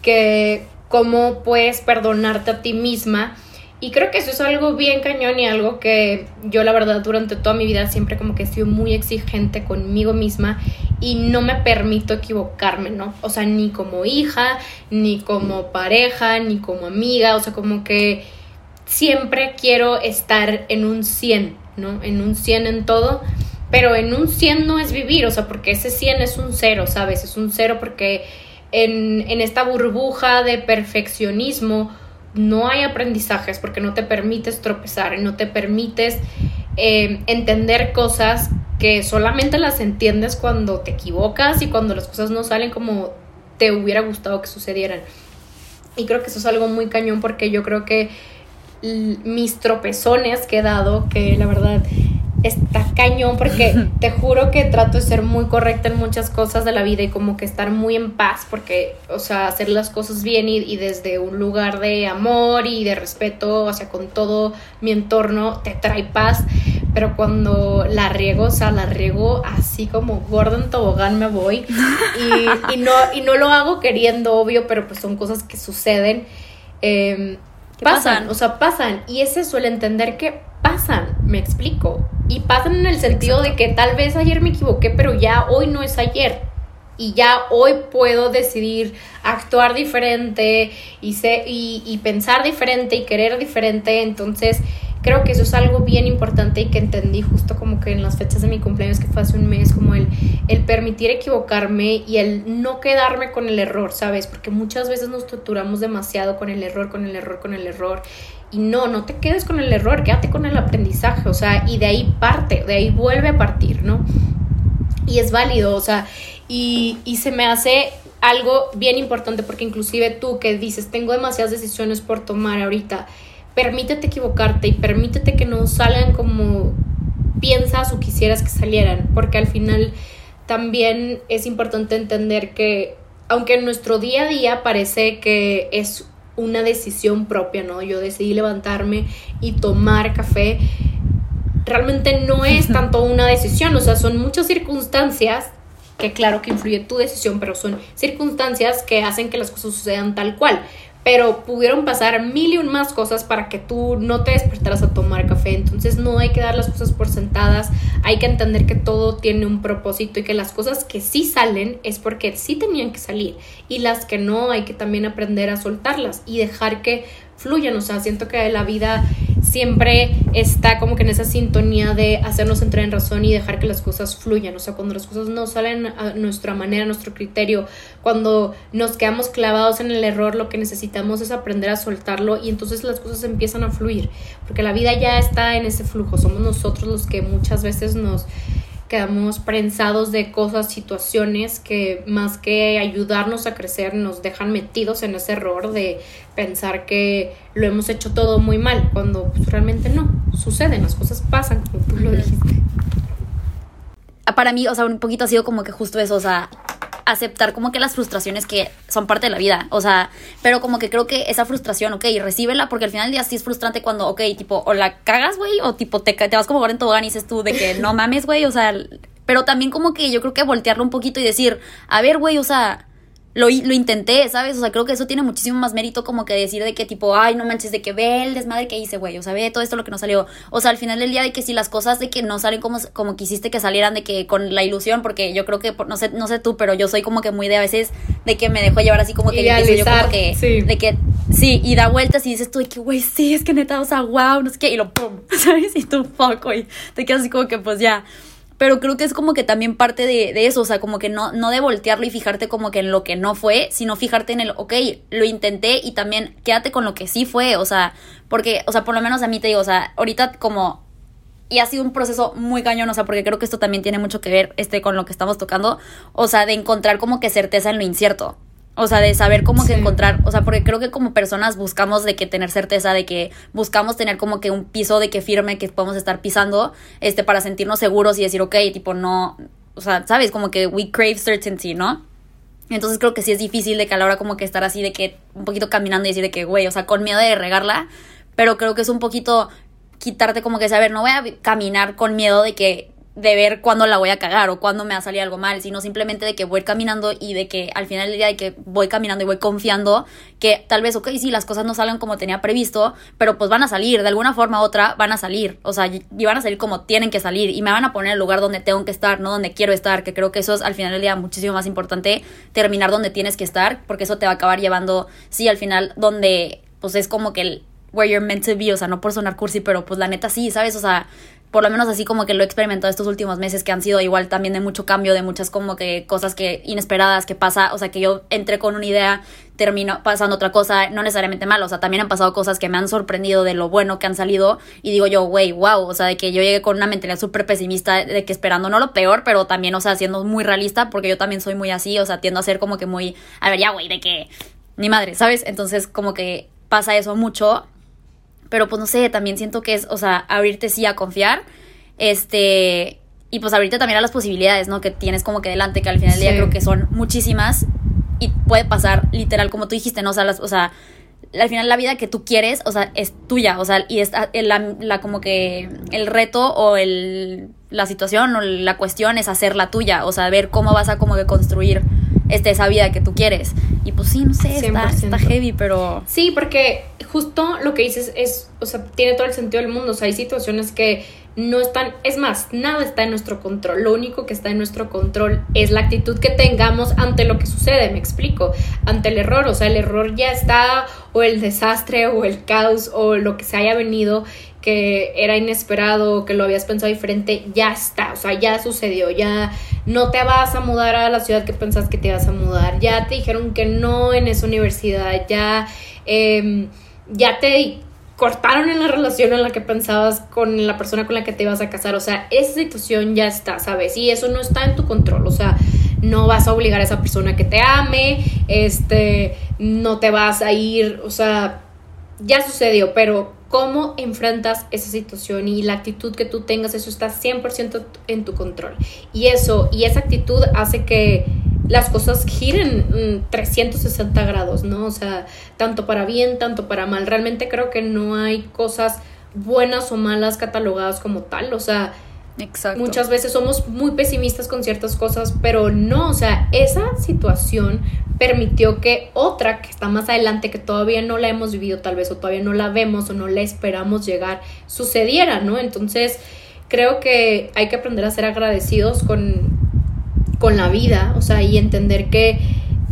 [SPEAKER 2] que cómo puedes perdonarte a ti misma y creo que eso es algo bien cañón y algo que yo la verdad durante toda mi vida siempre como que he sido muy exigente conmigo misma y no me permito equivocarme, ¿no? O sea, ni como hija, ni como pareja, ni como amiga, o sea, como que siempre quiero estar en un 100, ¿no? En un 100 en todo pero en un 100 no es vivir, o sea, porque ese 100 es un cero, ¿sabes? Es un cero porque en, esta burbuja de perfeccionismo no hay aprendizajes porque no te permites tropezar, no te permites eh, entender cosas que solamente las entiendes cuando te equivocas y cuando las cosas no salen como te hubiera gustado que sucedieran. Y creo que eso es algo muy cañón porque yo creo que mis tropezones que he dado, que la verdad está cañón porque (laughs) te juro que trato de ser muy correcta en muchas cosas de la vida y como que estar muy en paz porque, o sea, hacer las cosas bien y, y desde un lugar de amor y de respeto, o sea, con todo mi entorno te trae paz, pero cuando la riego, o sea, la riego así como Gordon Tobogán me voy (laughs) y, y, no, y no lo hago queriendo, obvio, pero pues son cosas que suceden. Eh, pasan, o sea, pasan. Y ese suele entender que pasan, me explico. Y pasan en el sentido de que tal vez ayer me equivoqué, pero ya hoy no es ayer. Y ya hoy puedo decidir actuar diferente y, y, y pensar diferente y querer diferente. Entonces, creo que eso es algo bien importante y que entendí justo como que en las fechas de mi cumpleaños que fue hace un mes, como el, el permitir equivocarme y el no quedarme con el error, ¿sabes? Porque muchas veces nos torturamos demasiado con el error, con el error, con el error. Y no, no te quedes con el error, quédate con el aprendizaje, o sea, y de ahí parte, de ahí vuelve a partir, ¿no? Y es válido, o sea, y, y se me hace algo bien importante porque inclusive tú que dices, tengo demasiadas decisiones por tomar ahorita, permítete equivocarte y permítete que no salgan como piensas o quisieras que salieran, porque al final también es importante entender que aunque en nuestro día a día parece que es una decisión propia, ¿no? Yo decidí levantarme y tomar café, realmente no es tanto una decisión, o sea, son muchas circunstancias que claro que influye tu decisión, pero son circunstancias que hacen que las cosas sucedan tal cual pero pudieron pasar mil y un más cosas para que tú no te despertaras a tomar café. Entonces no hay que dar las cosas por sentadas, hay que entender que todo tiene un propósito y que las cosas que sí salen es porque sí tenían que salir y las que no hay que también aprender a soltarlas y dejar que fluyan. O sea, siento que la vida siempre está como que en esa sintonía de hacernos entrar en razón y dejar que las cosas fluyan. O sea, cuando las cosas no salen a nuestra manera, a nuestro criterio, cuando nos quedamos clavados en el error, lo que necesitamos es aprender a soltarlo y entonces las cosas empiezan a fluir. Porque la vida ya está en ese flujo. Somos nosotros los que muchas veces nos quedamos prensados de cosas, situaciones que más que ayudarnos a crecer nos dejan metidos en ese error de pensar que lo hemos hecho todo muy mal, cuando pues, realmente no, suceden, las cosas pasan, como tú lo dijiste.
[SPEAKER 1] Para mí, o sea, un poquito ha sido como que justo eso, o sea, aceptar como que las frustraciones que son parte de la vida, o sea, pero como que creo que esa frustración, ok, recíbela, porque al final del día sí es frustrante cuando, ok, tipo, o la cagas, güey, o tipo, te, te vas como ahora en tobogán y dices tú de que no mames, güey, o sea, pero también como que yo creo que voltearlo un poquito y decir, a ver, güey, o sea, lo, lo intenté, ¿sabes? O sea, creo que eso tiene muchísimo más mérito como que decir de que tipo, ay, no manches, de que ve el desmadre que hice, güey, o sea, ve todo esto lo que no salió. O sea, al final del día de que si las cosas de que no salen como, como quisiste que salieran, de que con la ilusión, porque yo creo que, no sé, no sé tú, pero yo soy como que muy de a veces de que me dejo llevar así como que, yo como que, sí. de que, sí, y da vueltas y dices tú de que, güey, sí, es que neta, o sea, wow, no sé qué, y lo pum, (laughs) ¿sabes? Y tú, fuck, güey, te quedas así como que, pues ya pero creo que es como que también parte de, eso, o sea, como que no, no de voltearlo y fijarte como que en lo que no fue, sino fijarte en el, ok, lo intenté y también quédate con lo que sí fue, o sea, porque, o sea, por lo menos a mí te digo, o sea, ahorita como y ha sido un proceso muy cañón, o sea, porque creo que esto también tiene mucho que ver este con lo que estamos tocando, o sea, de encontrar como que certeza en lo incierto. O sea, de saber cómo que encontrar, o sea, porque creo que como personas buscamos de que tener certeza, de que buscamos tener como que un piso de que firme que podemos estar pisando, este, para sentirnos seguros y decir, ok, tipo, no, o sea, sabes, como que we crave certainty, ¿no? Entonces creo que sí es difícil de que a la hora como que estar así de que un poquito caminando y decir de que, güey, o sea, con miedo de regarla, pero creo que es un poquito quitarte como que saber, no voy a caminar con miedo de que de ver cuándo la voy a cagar o cuándo me va a salir algo mal, sino simplemente de que voy caminando y de que al final del día de que voy caminando y voy confiando que tal vez, ok, sí, las cosas no salgan como tenía previsto, pero pues van a salir, de alguna forma u otra van a salir, o sea, y van a salir como tienen que salir y me van a poner en el lugar donde tengo que estar, no donde quiero estar, que creo que eso es al final del día muchísimo más importante, terminar donde tienes que estar, porque eso te va a acabar llevando, sí, al final donde pues es como que el where you're meant to be, o sea, no por sonar cursi, pero pues la neta sí, ¿sabes? O sea, por lo menos así como que lo he experimentado estos últimos meses que han sido igual también de mucho cambio, de muchas como que cosas que inesperadas que pasa, o sea, que yo entré con una idea, termino pasando otra cosa, no necesariamente mal, o sea, también han pasado cosas que me han sorprendido de lo bueno que han salido y digo yo, güey, wow, o sea, de que yo llegué con una mentalidad súper pesimista, de que esperando no lo peor, pero también, o sea, siendo muy realista, porque yo también soy muy así, o sea, tiendo a ser como que muy, a ver, ya, güey, de que, ni madre, ¿sabes? Entonces, como que pasa eso mucho pero pues no sé, también siento que es, o sea, abrirte sí a confiar Este, y pues ahorita también a las posibilidades, ¿no? Que tienes como que delante, que al final del día creo que son muchísimas y puede pasar literal, como tú dijiste, ¿no? O sea, las, o sea, al final la vida que tú quieres, o sea, es tuya, o sea, y está la, la, como que el reto o el, la situación o la cuestión es hacerla tuya, o sea, ver cómo vas a como que construir este, esa vida que tú quieres. Y pues sí, no sé, está, está, heavy, pero...
[SPEAKER 2] Sí, porque justo lo que dices es, o sea, tiene todo el sentido del mundo, o sea, hay situaciones que no están, es más, nada está en nuestro control. Lo único que está en nuestro control es la actitud que tengamos ante lo que sucede, me explico, ante el error, o sea, el error ya está, o el desastre, o el caos, o lo que se haya venido que era inesperado, que lo habías pensado diferente, ya está, o sea, ya sucedió, ya no te vas a mudar a la ciudad que pensás que te ibas a mudar, ya te dijeron que no en esa universidad, ya, eh, ya te cortaron en la relación en la que pensabas con la persona con la que te ibas a casar. O sea, esa situación ya está, ¿sabes? Y eso no está en tu control. O sea, no vas a obligar a esa persona que te ame, este, no te vas a ir, o sea, ya sucedió, pero cómo enfrentas esa situación y la actitud que tú tengas, eso está 100% en tu control. Y eso, y esa actitud hace que las cosas giren 360 mm, grados, ¿no? O sea, tanto para bien, tanto para mal. Realmente creo que no hay cosas buenas o malas catalogadas como tal, o sea, Exacto. Muchas veces somos muy pesimistas con ciertas cosas, pero no, o sea, esa situación permitió que otra que está más adelante, que todavía no la hemos vivido tal vez, o todavía no la vemos o no la esperamos llegar, sucediera, ¿no? Entonces, creo que hay que aprender a ser agradecidos con, con la vida, o sea, y entender que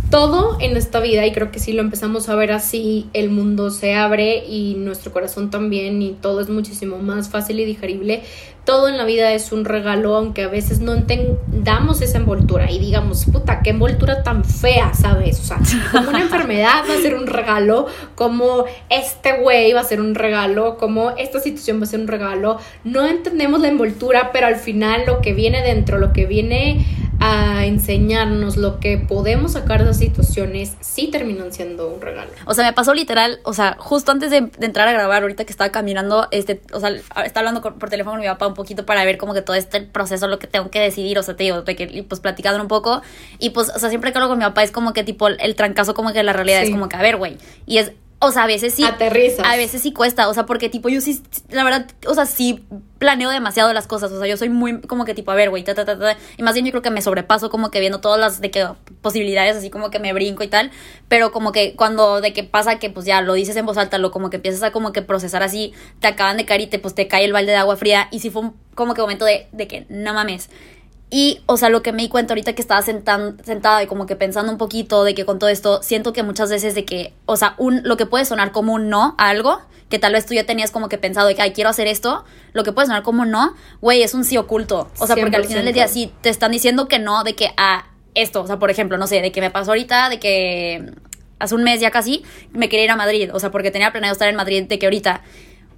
[SPEAKER 2] todo en esta vida, y creo que si lo empezamos a ver así, el mundo se abre y nuestro corazón también, y todo es muchísimo más fácil y digerible. Todo en la vida es un regalo, aunque a veces no entendamos esa envoltura y digamos, puta, qué envoltura tan fea, ¿sabes? O sea, como una (laughs) enfermedad va a ser un regalo, como este güey va a ser un regalo, como esta situación va a ser un regalo. No entendemos la envoltura, pero al final lo que viene dentro, lo que viene a enseñarnos lo que podemos sacar de las situaciones, sí terminan siendo un regalo.
[SPEAKER 1] O sea, me pasó literal, o sea, justo antes de, entrar a grabar, ahorita que estaba caminando, este, o sea, estaba hablando por teléfono con mi papá un poquito para ver como que todo este proceso, lo que tengo que decidir, o sea, te digo, que, pues platicando un poco, y pues, o sea, siempre que hablo con mi papá es como que tipo el trancazo como que la realidad es como que, a ver, güey, y es o sea, a veces sí.
[SPEAKER 2] Aterriza.
[SPEAKER 1] A veces sí cuesta. O sea, porque tipo, yo sí, la verdad, o sea, sí planeo demasiado las cosas. O sea, yo soy muy como que tipo, a ver, güey, ta, ta, ta, ta. Y más bien yo creo que me sobrepaso como que viendo todas las de que posibilidades, así como que me brinco y tal. Pero como que cuando de que pasa que pues ya lo dices en voz alta, lo como que empiezas a como que procesar así, te acaban de caer y te, pues te cae el balde de agua fría. Y sí fue un, como que momento de, de que no mames y, o sea, lo que me di cuenta ahorita que estaba sentada y como que pensando un poquito de que con todo esto, siento que muchas veces de que, o sea, un, lo que puede sonar como un no a algo, que tal vez tú ya tenías como que pensado de que, ay, quiero hacer esto, lo que puede sonar como un no, güey, es un sí oculto. O sea, porque al final del día sí te están diciendo que no, de que a esto, o sea, por ejemplo, no sé, de que me pasó ahorita, de que hace un mes ya casi, me quería ir a Madrid, o sea, porque tenía planeado estar en Madrid, de que ahorita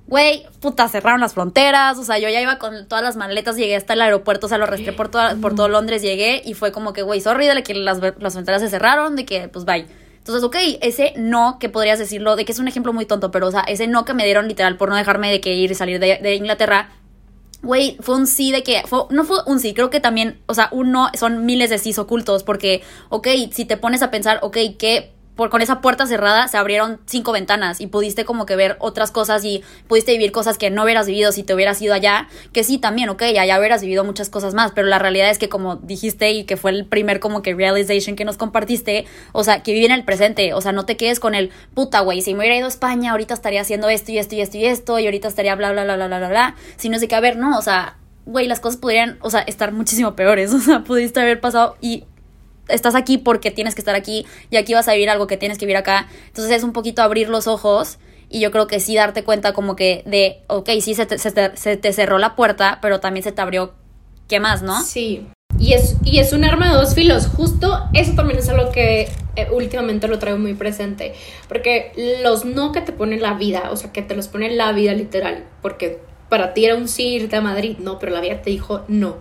[SPEAKER 1] Güey, puta, cerraron las fronteras, o sea, yo ya iba con todas las maletas, llegué hasta el aeropuerto, o sea, lo arrastré por, por todo Londres, llegué y fue como que, güey, sorry de que las, las fronteras se cerraron, de que, pues, bye. Entonces, ok, ese no que podrías decirlo, de que es un ejemplo muy tonto, pero, o sea, ese no que me dieron literal por no dejarme de que ir y salir de, Inglaterra, güey, fue un sí de que, no fue un sí, creo que también, o sea, un no son miles de sí ocultos, porque, ok, si te pones a pensar, ok, ¿qué por, con esa puerta cerrada se abrieron cinco ventanas y pudiste como que ver otras cosas y pudiste vivir cosas que no hubieras vivido si te hubieras ido allá, que sí también, ok, allá hubieras vivido muchas cosas más, pero la realidad es que como dijiste y que fue el primer como que realization que nos compartiste, o sea, que vive en el presente, o sea, no te quedes con el puta, güey, si me hubiera ido a España, ahorita estaría haciendo esto y esto y esto y esto y ahorita estaría bla, bla, bla, bla, bla, bla, bla, sino es que, a ver, no, o sea, güey, las cosas podrían, o sea, estar muchísimo peores, (laughs) o sea, pudiste haber pasado y estás aquí porque tienes que estar aquí y aquí vas a vivir algo que tienes que vivir acá. Entonces es un poquito abrir los ojos y yo creo que sí darte cuenta como que de, ok, sí se te, se te, cerró la puerta, pero también se te abrió, ¿qué más, no?
[SPEAKER 2] Sí. Y es, y es un arma de dos filos. Justo eso también es algo que eh, últimamente lo traigo muy presente. Porque los no que te pone la vida, o sea, que te los pone la vida literal. Porque para ti era un sí irte a Madrid, no, pero la vida te dijo no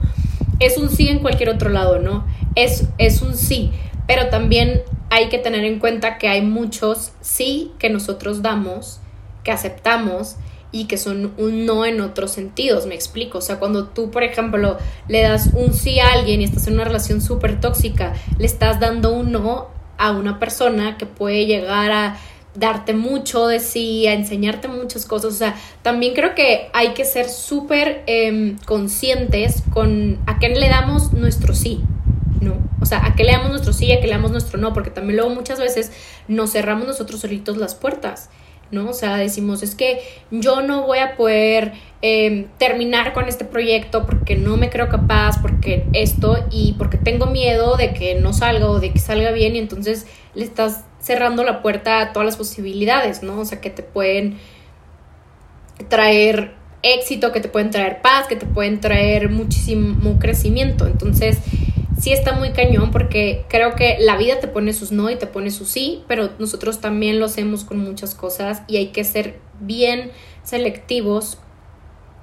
[SPEAKER 2] es un sí en cualquier otro lado, ¿no? Es, es un sí, pero también hay que tener en cuenta que hay muchos sí que nosotros damos, que aceptamos y que son un no en otros sentidos, me explico. O sea, cuando tú, por ejemplo, le das un sí a alguien y estás en una relación súper tóxica, le estás dando un no a una persona que puede llegar a darte mucho de sí, a enseñarte muchas cosas. O sea, también creo que hay que ser súper em, conscientes con a quién le damos nuestro sí. ¿no? O sea, a qué le damos nuestro sí, a qué le damos nuestro no, porque también luego muchas veces nos cerramos nosotros solitos las puertas. ¿No? O sea, decimos, es que yo no voy a poder em, terminar con este proyecto porque no me creo capaz, porque esto y porque tengo miedo de que no salga o de que salga bien y entonces le estás cerrando la puerta a todas las posibilidades, ¿no? O sea, que te pueden traer éxito, que te pueden traer paz, que te pueden traer muchísimo crecimiento. Entonces, sí está muy cañón porque creo que la vida te pone sus no y te pone sus sí, pero nosotros también lo hacemos con muchas cosas y hay que ser bien selectivos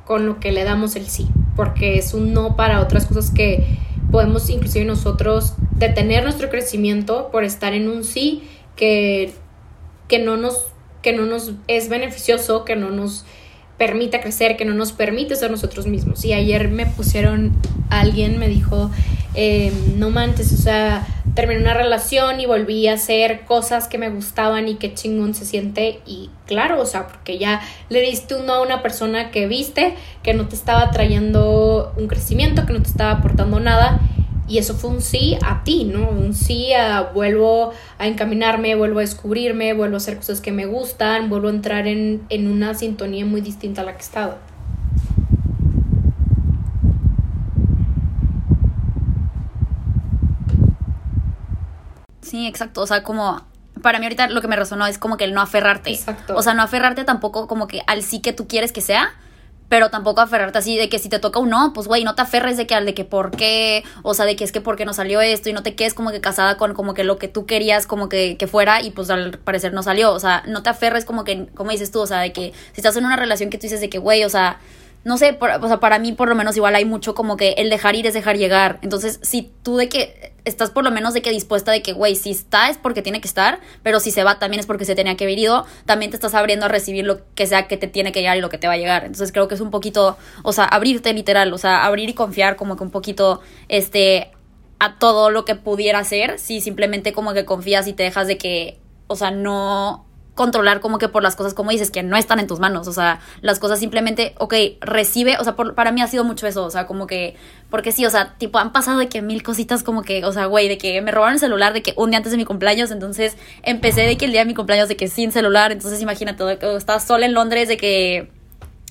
[SPEAKER 2] con lo que le damos el sí, porque es un no para otras cosas que podemos inclusive nosotros detener nuestro crecimiento por estar en un sí que, que, no, nos, que no nos es beneficioso, que no nos permita crecer, que no nos permite ser nosotros mismos. Y ayer me pusieron, alguien me dijo, eh, no manches, o sea, terminé una relación y volví a hacer cosas que me gustaban y qué chingón se siente. Y claro, o sea, porque ya le diste uno a una persona que viste, que no te estaba trayendo un crecimiento, que no te estaba aportando nada. Y eso fue un sí a ti, ¿no? Un sí a vuelvo a encaminarme, vuelvo a descubrirme, vuelvo a hacer cosas que me gustan, vuelvo a entrar en, en una sintonía muy distinta a la que estaba.
[SPEAKER 1] Sí, exacto. O sea, como para mí ahorita lo que me resonó es como que el no aferrarte. Exacto. O sea, no aferrarte tampoco como que al sí que tú quieres que sea, pero tampoco aferrarte así de que si te toca un no, pues güey, no te aferres de que al de que por qué, o sea, de que es que por qué no salió esto y no te quedes como que casada con como que lo que tú querías como que, que fuera y pues al parecer no salió, o sea, no te aferres como que, como dices tú, o sea, de que si estás en una relación que tú dices de que güey, o sea, no sé, o sea, para mí por lo menos igual hay mucho como que el dejar ir es dejar llegar. Entonces, si tú de que estás por lo menos de que dispuesta de que, güey, si está es porque tiene que estar, pero si se va también es porque se tenía que haber ido, también te estás abriendo a recibir lo que sea que te tiene que llegar y lo que te va a llegar. Entonces, creo que es un poquito, o sea, abrirte literal, o sea, abrir y confiar como que un poquito, este, a todo lo que pudiera ser, si simplemente como que confías y te dejas de que, o sea, no controlar como que por las cosas, como dices, que no están en tus manos. O sea, las cosas simplemente, ok, recibe, o sea, para mí ha sido mucho eso, o sea, como que, porque sí, o sea, tipo, han pasado de que mil cositas como que, o sea, güey, de que me robaron el celular de que un día antes de mi cumpleaños, entonces empecé de que el día de mi cumpleaños de que sin celular, entonces imagínate, estaba sola en Londres de que,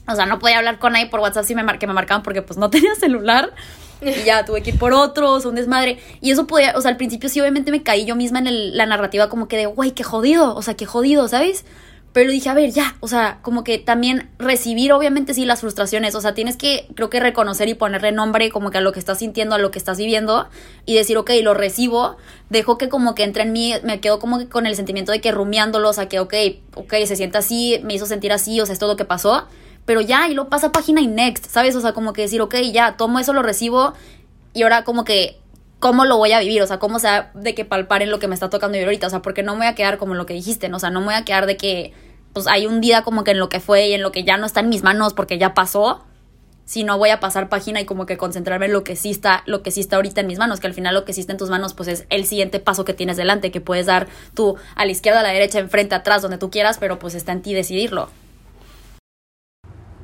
[SPEAKER 1] o sea, no podía hablar con nadie por WhatsApp si me, mar que me marcaban porque pues no (laughs) tenía celular. Y ya tuve que ir por otros, un desmadre. Y eso podía, o sea, al principio sí, obviamente me caí yo misma en la narrativa como que de, güey, qué jodido, o sea, qué jodido, ¿sabes? Pero dije, a ver, ya, o sea, como que también recibir, obviamente, sí, las frustraciones. O sea, tienes que, creo que reconocer y ponerle nombre como que a lo que estás sintiendo, a lo que estás viviendo y decir, ok, lo recibo. Dejo que como que entre en mí, me quedo como que con el sentimiento de que rumiándolo, o sea, que, ok, ok, se siente así, me hizo sentir así, o sea, es todo lo que pasó pero ya, y lo pasa página y next, ¿sabes? O sea, como que decir, ok, ya, tomo eso, lo recibo, y ahora como que, ¿cómo lo voy a vivir? O sea, ¿cómo sea de que palpar en lo que me está tocando vivir ahorita? O sea, porque no me voy a quedar como lo que dijiste, ¿no? O sea, no me voy a quedar de que, pues hay un día como que en lo que fue y en lo que ya no está en mis manos porque ya pasó, sino voy a pasar página y como que concentrarme en lo que sí está, lo que sí está ahorita en mis manos, que al final lo que sí está en tus manos, pues es el siguiente paso que tienes delante, que puedes dar tú a la izquierda, a la derecha, enfrente, atrás, donde tú quieras, pero pues está en ti decidirlo.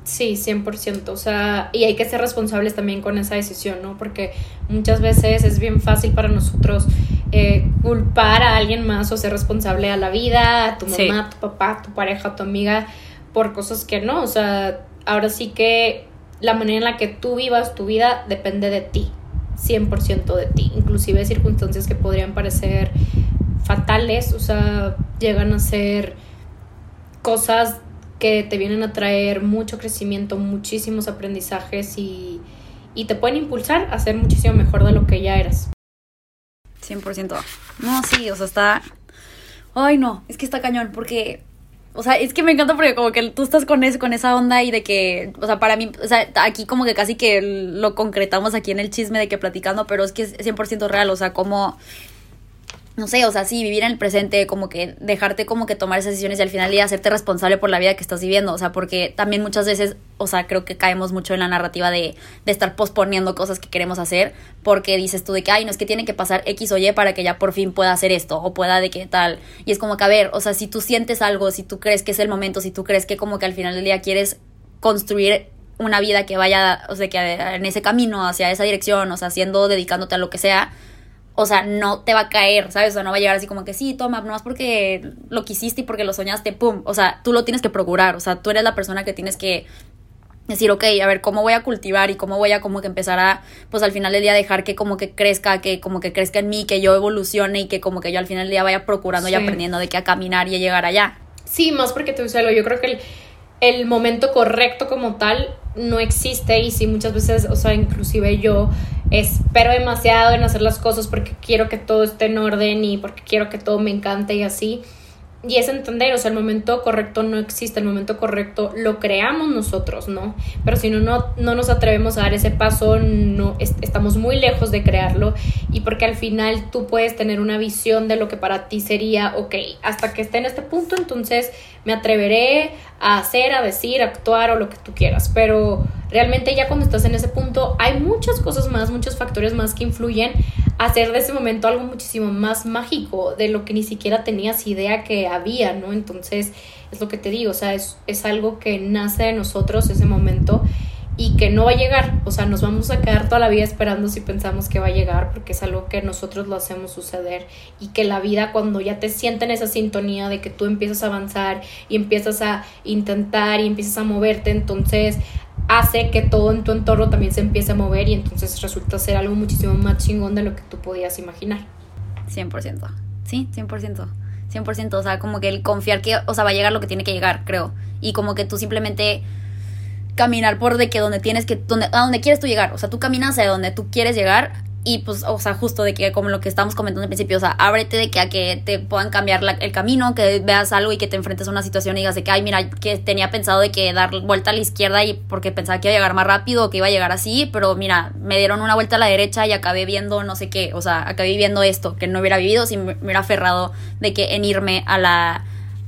[SPEAKER 2] Sí, 100%. O sea, y hay que ser responsables también con esa decisión, ¿no? Porque muchas veces es bien fácil para nosotros eh, culpar a alguien más o ser responsable a la vida, a tu mamá, a tu papá, a tu pareja, a tu amiga, por cosas que no. O sea, ahora sí que la manera en la que tú vivas tu vida depende de ti, 100% de ti. Inclusive circunstancias que podrían parecer fatales, o sea, llegan a ser cosas que te vienen a traer mucho crecimiento, muchísimos aprendizajes y, y te pueden impulsar a ser muchísimo mejor de lo que ya eras.
[SPEAKER 1] 100%. No, sí, o sea, está... Ay, no, es que está cañón, porque... O sea, es que me encanta porque como que tú estás con, eso, con esa onda y de que, o sea, para mí, o sea, aquí como que casi que lo concretamos aquí en el chisme de que platicando, pero es que es 100% real, o sea, como no sé, o sea, sí, vivir en el presente, como que dejarte como que tomar esas decisiones y al final y hacerte responsable por la vida que estás viviendo, o sea, porque también muchas veces, o sea, creo que caemos mucho en la narrativa de, de estar posponiendo cosas que queremos hacer, porque dices tú de que, ay, no es que tiene que pasar X o Y para que ya por fin pueda hacer esto, o pueda de que tal, y es como que, a ver, o sea, si tú sientes algo, si tú crees que es el momento, si tú crees que como que al final del día quieres construir una vida que vaya, o sea, que en ese camino, hacia esa dirección, o sea, haciendo, dedicándote a lo que sea, o sea, no te va a caer, ¿sabes? O sea, no va a llegar así como que sí, toma, no es porque lo quisiste y porque lo soñaste, pum. O sea, tú lo tienes que procurar, o sea, tú eres la persona que tienes que decir, ok, a ver, ¿cómo voy a cultivar y cómo voy a como que empezar a, pues al final del día dejar que como que crezca, que como que crezca en mí, que yo evolucione y que como que yo al final del día vaya procurando y aprendiendo de que a caminar y a llegar allá.
[SPEAKER 2] Sí, más porque tú sabes yo creo que el, el momento correcto como tal no existe y sí muchas veces, o sea, inclusive yo espero demasiado en hacer las cosas porque quiero que todo esté en orden y porque quiero que todo me encante y así. Y es entender, o sea, el momento correcto no existe, el momento correcto lo creamos nosotros, ¿no? Pero si no, no, no nos atrevemos a dar ese paso, no estamos muy lejos de crearlo y porque al final tú puedes tener una visión de lo que para ti sería, ok, hasta que esté en este punto, entonces me atreveré a hacer, a decir, a actuar o lo que tú quieras, pero realmente ya cuando estás en ese punto hay muchas cosas más, muchos factores más que influyen a hacer de ese momento algo muchísimo más mágico de lo que ni siquiera tenías idea que había, ¿no? Entonces es lo que te digo, o sea, es, es algo que nace de nosotros ese momento y que no va a llegar, o sea, nos vamos a quedar toda la vida esperando si pensamos que va a llegar, porque es algo que nosotros lo hacemos suceder y que la vida cuando ya te sienten esa sintonía de que tú empiezas a avanzar y empiezas a intentar y empiezas a moverte, entonces hace que todo en tu entorno también se empiece a mover y entonces resulta ser algo muchísimo más chingón de lo que tú podías imaginar.
[SPEAKER 1] 100%, sí, 100%. 100%, o sea, como que el confiar que, o sea, va a llegar lo que tiene que llegar, creo. Y como que tú simplemente caminar por de que donde tienes que, donde, a donde quieres tú llegar, o sea, tú caminas hacia donde tú quieres llegar y pues, o sea, justo de que como lo que estamos comentando al principio, o sea, ábrete de que a que te puedan cambiar el camino, que veas algo y que te enfrentes a una situación y digas de que, ay, mira, que tenía pensado de que dar vuelta a la izquierda y porque pensaba que iba a llegar más rápido o que iba a llegar así, pero mira, me dieron una vuelta a la derecha y acabé viendo no sé qué, o sea, acabé viendo esto, que no hubiera vivido si me hubiera aferrado de que en irme a la,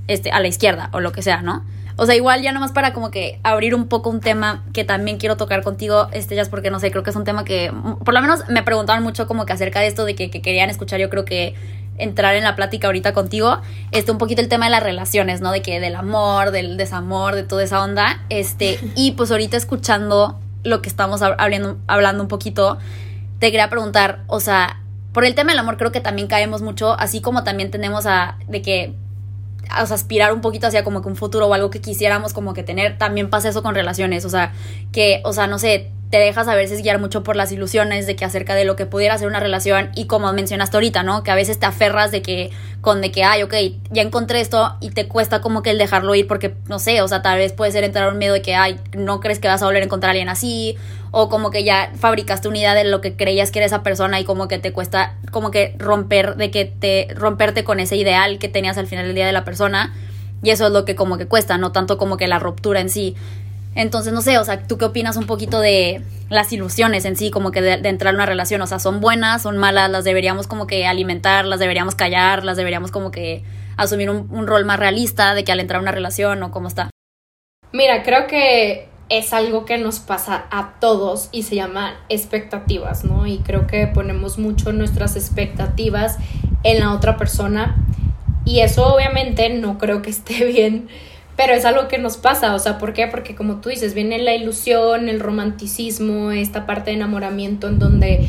[SPEAKER 1] este, a la izquierda o lo que sea, ¿no? O sea, igual ya nomás para como que abrir un poco un tema que también quiero tocar contigo, este, ya es porque no sé, creo que es un tema que, por lo menos me preguntaban mucho como que acerca de esto, de que, querían escuchar, yo creo que entrar en la plática ahorita contigo, este, un poquito el tema de las relaciones, ¿no? De que del amor, del desamor, de toda esa onda, este, y pues ahorita escuchando lo que estamos hablando, hablando un poquito, te quería preguntar, o sea, por el tema del amor creo que también caemos mucho, así como también tenemos a, de que o sea, aspirar un poquito hacia como que un futuro o algo que quisiéramos como que tener, también pasa eso con relaciones, o sea, que, o sea, no sé, te dejas a veces guiar mucho por las ilusiones de que acerca de lo que pudiera ser una relación y como mencionaste ahorita, ¿no? Que a veces te aferras de que, con de que, ay, ok, ya encontré esto y te cuesta como que el dejarlo ir porque, no sé, o sea, tal vez puede ser entrar un miedo de que, ay, no crees que vas a volver a encontrar a alguien así o como que ya fabricaste una idea de lo que creías que era esa persona y como que te cuesta como que romper de que te romperte con ese ideal que tenías al final del día de la persona y eso es lo que como que cuesta, no tanto como que la ruptura en sí. Entonces, no sé, o sea, ¿tú qué opinas un poquito de las ilusiones en sí, como que de, entrar en una relación? O sea, ¿son buenas, son malas? ¿Las deberíamos como que alimentar? ¿Las deberíamos callar? ¿Las deberíamos como que asumir un, un rol más realista de que al entrar a una relación o cómo está?
[SPEAKER 2] Mira, creo que es algo que nos pasa a todos y se llama expectativas, ¿no? Y creo que ponemos mucho nuestras expectativas en la otra persona y eso obviamente no creo que esté (laughs) bien, pero es algo que nos pasa, o sea, ¿por qué? Porque como tú dices, viene la ilusión, el romanticismo, esta parte de enamoramiento en donde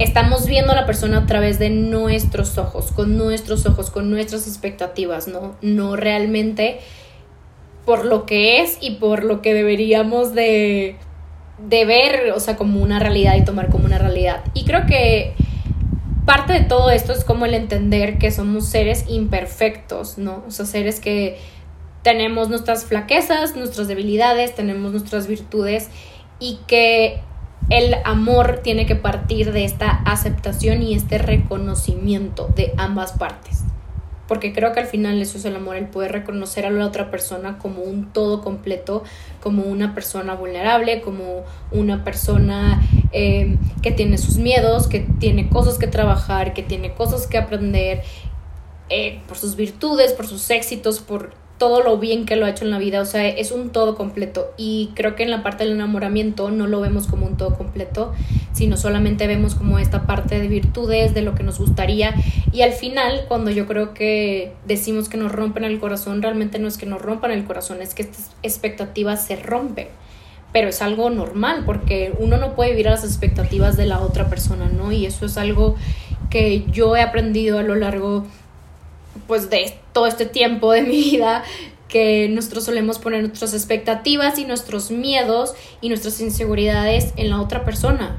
[SPEAKER 2] estamos viendo a la persona a través de nuestros ojos, con nuestros ojos, con nuestras expectativas, ¿no? No realmente por lo que es y por lo que deberíamos de, de ver, o sea, como una realidad y tomar como una realidad. Y creo que parte de todo esto es como el entender que somos seres imperfectos, ¿no? O sea, seres que tenemos nuestras flaquezas, nuestras debilidades, tenemos nuestras virtudes y que el amor tiene que partir de esta aceptación y este reconocimiento de ambas partes. Porque creo que al final eso es el amor, el poder reconocer a la otra persona como un todo completo, como una persona vulnerable, como una persona eh, que tiene sus miedos, que tiene cosas que trabajar, que tiene cosas que aprender, eh, por sus virtudes, por sus éxitos, por todo lo bien que lo ha hecho en la vida, o sea, es un todo completo. Y creo que en la parte del enamoramiento no lo vemos como un todo completo, sino solamente vemos como esta parte de virtudes, de lo que nos gustaría. Y al final cuando yo creo que decimos que nos rompen el corazón, realmente no es que nos rompan el corazón, es que estas expectativas se rompen. Pero es algo normal porque uno no puede vivir a las expectativas de la otra persona, ¿no? Y eso es algo que yo he aprendido a lo largo pues de todo este tiempo de mi vida que nosotros solemos poner nuestras expectativas y nuestros miedos y nuestras inseguridades en la otra persona.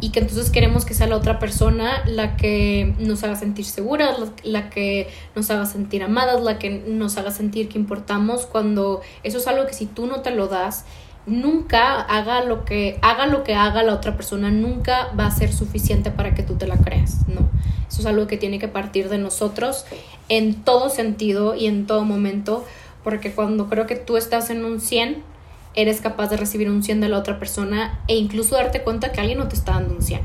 [SPEAKER 2] Y que entonces queremos que sea la otra persona la que nos haga sentir seguras, la, que nos haga sentir amadas, la que nos haga sentir que importamos cuando eso es algo que si tú no te lo das, nunca haga lo que haga lo que haga la otra persona, nunca va a ser suficiente para que tú te la creas, no. Eso es algo que tiene que partir de nosotros en todo sentido y en todo momento, porque cuando creo que tú estás en un 100, eres capaz de recibir un 100 de la otra persona e incluso darte cuenta que alguien no te está dando un 100.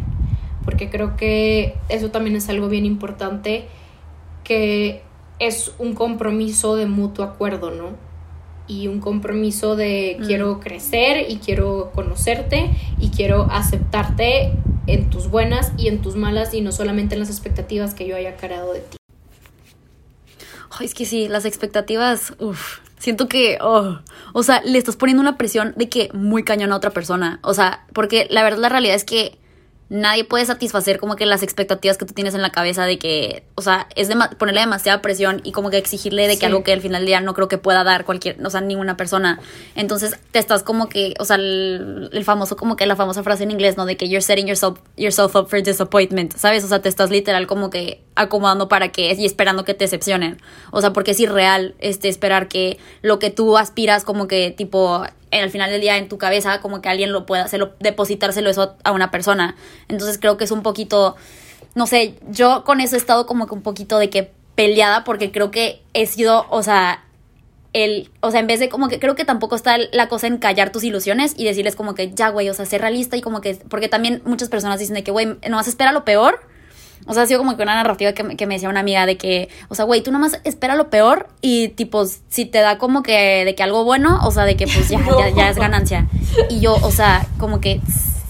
[SPEAKER 2] Porque creo que eso también es algo bien importante, que es un compromiso de mutuo acuerdo, ¿no? Y un compromiso de mm. quiero crecer y quiero conocerte y quiero aceptarte en tus buenas y en tus malas y no solamente en las expectativas que yo haya creado de ti
[SPEAKER 1] es que sí, las expectativas, uff, siento que, oh, o sea, le estás poniendo una presión de que muy cañón a otra persona. O sea, porque la verdad, la realidad es que nadie puede satisfacer como que las expectativas que tú tienes en la cabeza de que, o sea, es de ponerle demasiada presión y como que exigirle de que algo que al final del día no creo que pueda dar cualquier, o sea, ninguna persona. Entonces te estás como que, o sea, el, famoso, como que la famosa frase en inglés, ¿no? De que you're setting yourself, yourself up for disappointment, ¿sabes? O sea, te estás literal como que acomodando para que, y esperando que te decepcionen. O sea, porque es irreal, este, esperar que lo que tú aspiras como que tipo al final del día en tu cabeza como que alguien lo pueda hacerlo, depositárselo eso a una persona. Entonces creo que es un poquito, no sé, yo con eso he estado como que un poquito de que peleada porque creo que he sido, o sea, el, o sea, en vez de como que creo que tampoco está la cosa en callar tus ilusiones y decirles como que ya, güey, o sea, ser realista y como que, porque también muchas personas dicen de que, güey, no vas a esperar lo peor o sea, ha sido como que una narrativa que, que me decía una amiga de que, o sea, güey, tú nomás espera lo peor y tipo, si te da como que de que algo bueno, o sea, de que pues ya, (laughs) ya, ya es ganancia. Y yo, o sea, como que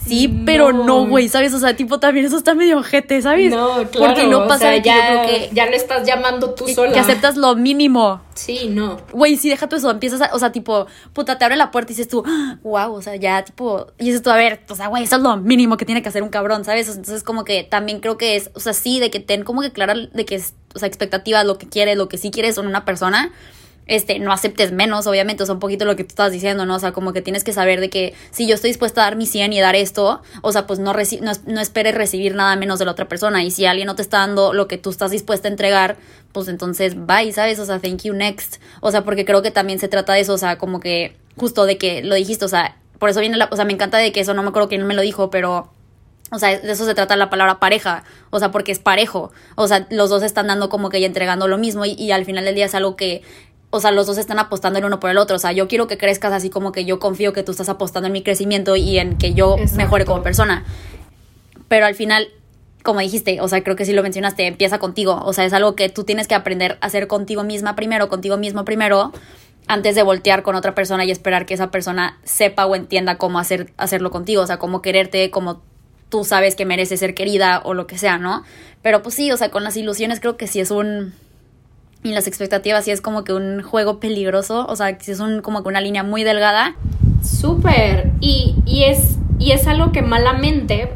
[SPEAKER 1] sí, pero no, güey, ¿sabes? O sea, tipo, también eso está medio ojete, ¿sabes?
[SPEAKER 2] No, claro. Porque no pasa ya, yo creo que... Ya lo estás llamando tú sola.
[SPEAKER 1] Que aceptas lo mínimo.
[SPEAKER 2] Sí, no.
[SPEAKER 1] Güey, sí, deja tú eso, empiezas a, o sea, tipo, puta, te abre la puerta y dices tú, wow, ah, o sea, ya, tipo, y dices tú, a ver, o sea, güey, eso es lo mínimo que tiene que hacer un cabrón, ¿sabes? Entonces, como que también creo que es, o sea, sí, de que ten como que clara de que es, o sea, expectativas, lo que quieres, lo que sí quieres en una persona, este, no aceptes menos, obviamente, o sea, un poquito lo que tú estás diciendo, ¿no? O sea, como que tienes que saber de que si yo estoy dispuesta a dar mi 100 y dar esto, o sea, pues no, no, no, esperes recibir nada menos de la otra persona. Y si alguien no te está dando lo que tú estás dispuesta a entregar, pues entonces bye, ¿sabes? O sea, thank you next. O sea, porque creo que también se trata de eso, o sea, como que justo de que lo dijiste, o sea, por eso viene la, o sea, me encanta de que eso, no me acuerdo quién me lo dijo, pero o sea, de eso se trata la palabra pareja, o sea, porque es parejo, o sea, los dos están dando como que ya entregando lo mismo y, y, al final del día es algo que o sea, los dos están apostando el uno por el otro. O sea, yo quiero que crezcas así como que yo confío que tú estás apostando en mi crecimiento y en que yo mejore como persona. Pero al final, como dijiste, o sea, creo que sí lo mencionaste, empieza contigo. O sea, es algo que tú tienes que aprender a hacer contigo misma primero, contigo mismo primero, antes de voltear con otra persona y esperar que esa persona sepa o entienda cómo hacer, hacerlo contigo. O sea, cómo quererte, cómo tú sabes que mereces ser querida o lo que sea, ¿no? Pero pues sí, o sea, con las ilusiones creo que sí es un y las expectativas sí es como que un juego peligroso, o sea, es un, como que una línea muy delgada.
[SPEAKER 2] Súper, y, y, es, y es algo que malamente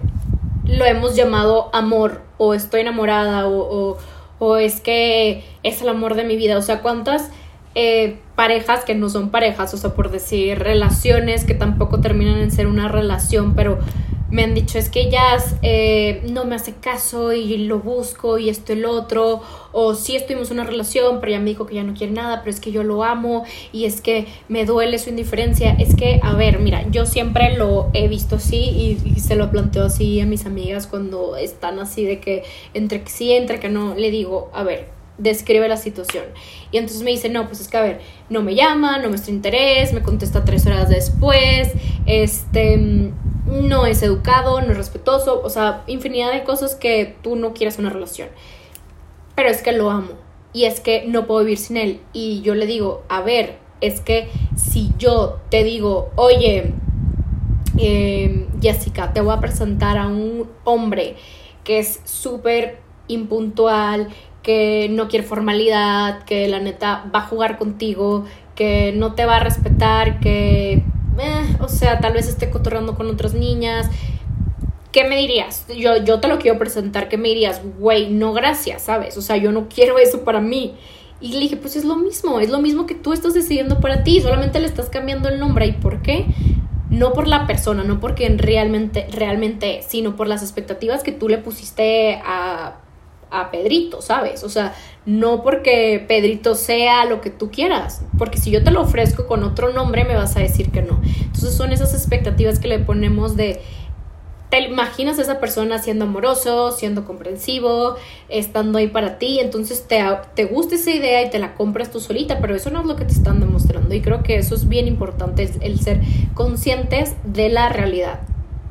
[SPEAKER 2] lo hemos llamado amor, o estoy enamorada, o, o, es que es el amor de mi vida, o sea, ¿cuántas eh, parejas que no son parejas, o sea, por decir relaciones que tampoco terminan en ser una relación, pero me han dicho es que ellas eh, no me hace caso y lo busco y esto y el otro, o sí estuvimos en una relación, pero ya me dijo que ya no quiere nada, pero es que yo lo amo y es que me duele su indiferencia. Es que, a ver, mira, yo siempre lo he visto así y, se lo planteo así a mis amigas cuando están así de que entre que sí, entre que no, le digo, a ver, describe la situación. Y entonces me dice, no, pues es que a ver, no me llama, no muestra interés, me contesta tres horas después, este, no es educado, no es respetuoso, o sea, infinidad de cosas que tú no quieres una relación. Pero es que lo amo y es que no puedo vivir sin él. Y yo le digo, a ver, es que si yo te digo, oye, eh, Jessica, te voy a presentar a un hombre que es súper impuntual, que no quiere formalidad, que la neta va a jugar contigo, que no te va a respetar, que, eh, o sea, tal vez esté cotorreando con otras niñas. ¿Qué me dirías? Yo, yo te lo quiero presentar, ¿qué me dirías? Güey, no gracias, ¿sabes? O sea, yo no quiero eso para mí. Y le dije, pues es lo mismo, es lo mismo que tú estás decidiendo para ti, solamente le estás cambiando el nombre. ¿Y por qué? No por la persona, no porque realmente, realmente, sino por las expectativas que tú le pusiste a a Pedrito, ¿sabes? O sea, no porque Pedrito sea lo que tú quieras, porque si yo te lo ofrezco con otro nombre me vas a decir que no. Entonces son esas expectativas que le ponemos de te imaginas a esa persona siendo amoroso, siendo comprensivo, estando ahí para ti, entonces te, te gusta esa idea y te la compras tú solita, pero eso no es lo que te están demostrando y creo que eso es bien importante, el ser conscientes de la realidad,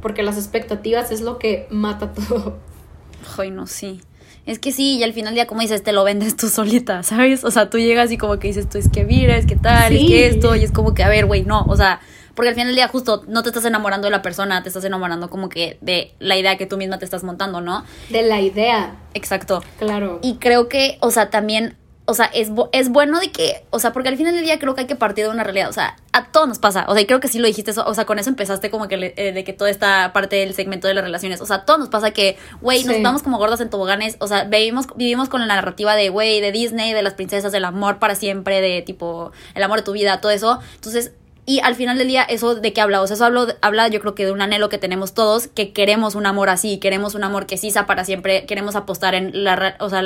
[SPEAKER 2] porque las expectativas es lo que mata todo.
[SPEAKER 1] Ay, no, sí. Es que sí, y al final día, como dices, te lo vendes tú solita, (laughs) ¿sabes? O sea, tú llegas y como que dices, tú es que mira, es que tal, es que esto, y es como que, a ver, güey, no, o sea, porque al final del día justo no te estás enamorando de la persona, te estás enamorando como que de la idea que tú misma te estás montando, ¿no?
[SPEAKER 2] De la idea.
[SPEAKER 1] Exacto.
[SPEAKER 2] Claro.
[SPEAKER 1] Y creo que, o sea, también o sea, es, es bueno de que, o sea, porque al final del día creo que hay que partir de una realidad, o sea, a todos nos pasa, o sea, y creo que sí lo dijiste, eso, o sea, con eso empezaste como que eh, de que toda esta parte del segmento de las relaciones, o sea, a todos nos pasa que, güey, nos vamos como gordas en toboganes, o sea, vivimos, vivimos con la narrativa de, güey, de Disney, de las princesas, del amor para siempre, de tipo, el amor de tu vida, todo eso, entonces... Y al final del día, ¿eso de qué habla? O sea, eso hablo, habla yo creo que de un anhelo que tenemos todos, que queremos un amor así, queremos un amor que sí sea para siempre, queremos apostar en la... O sea,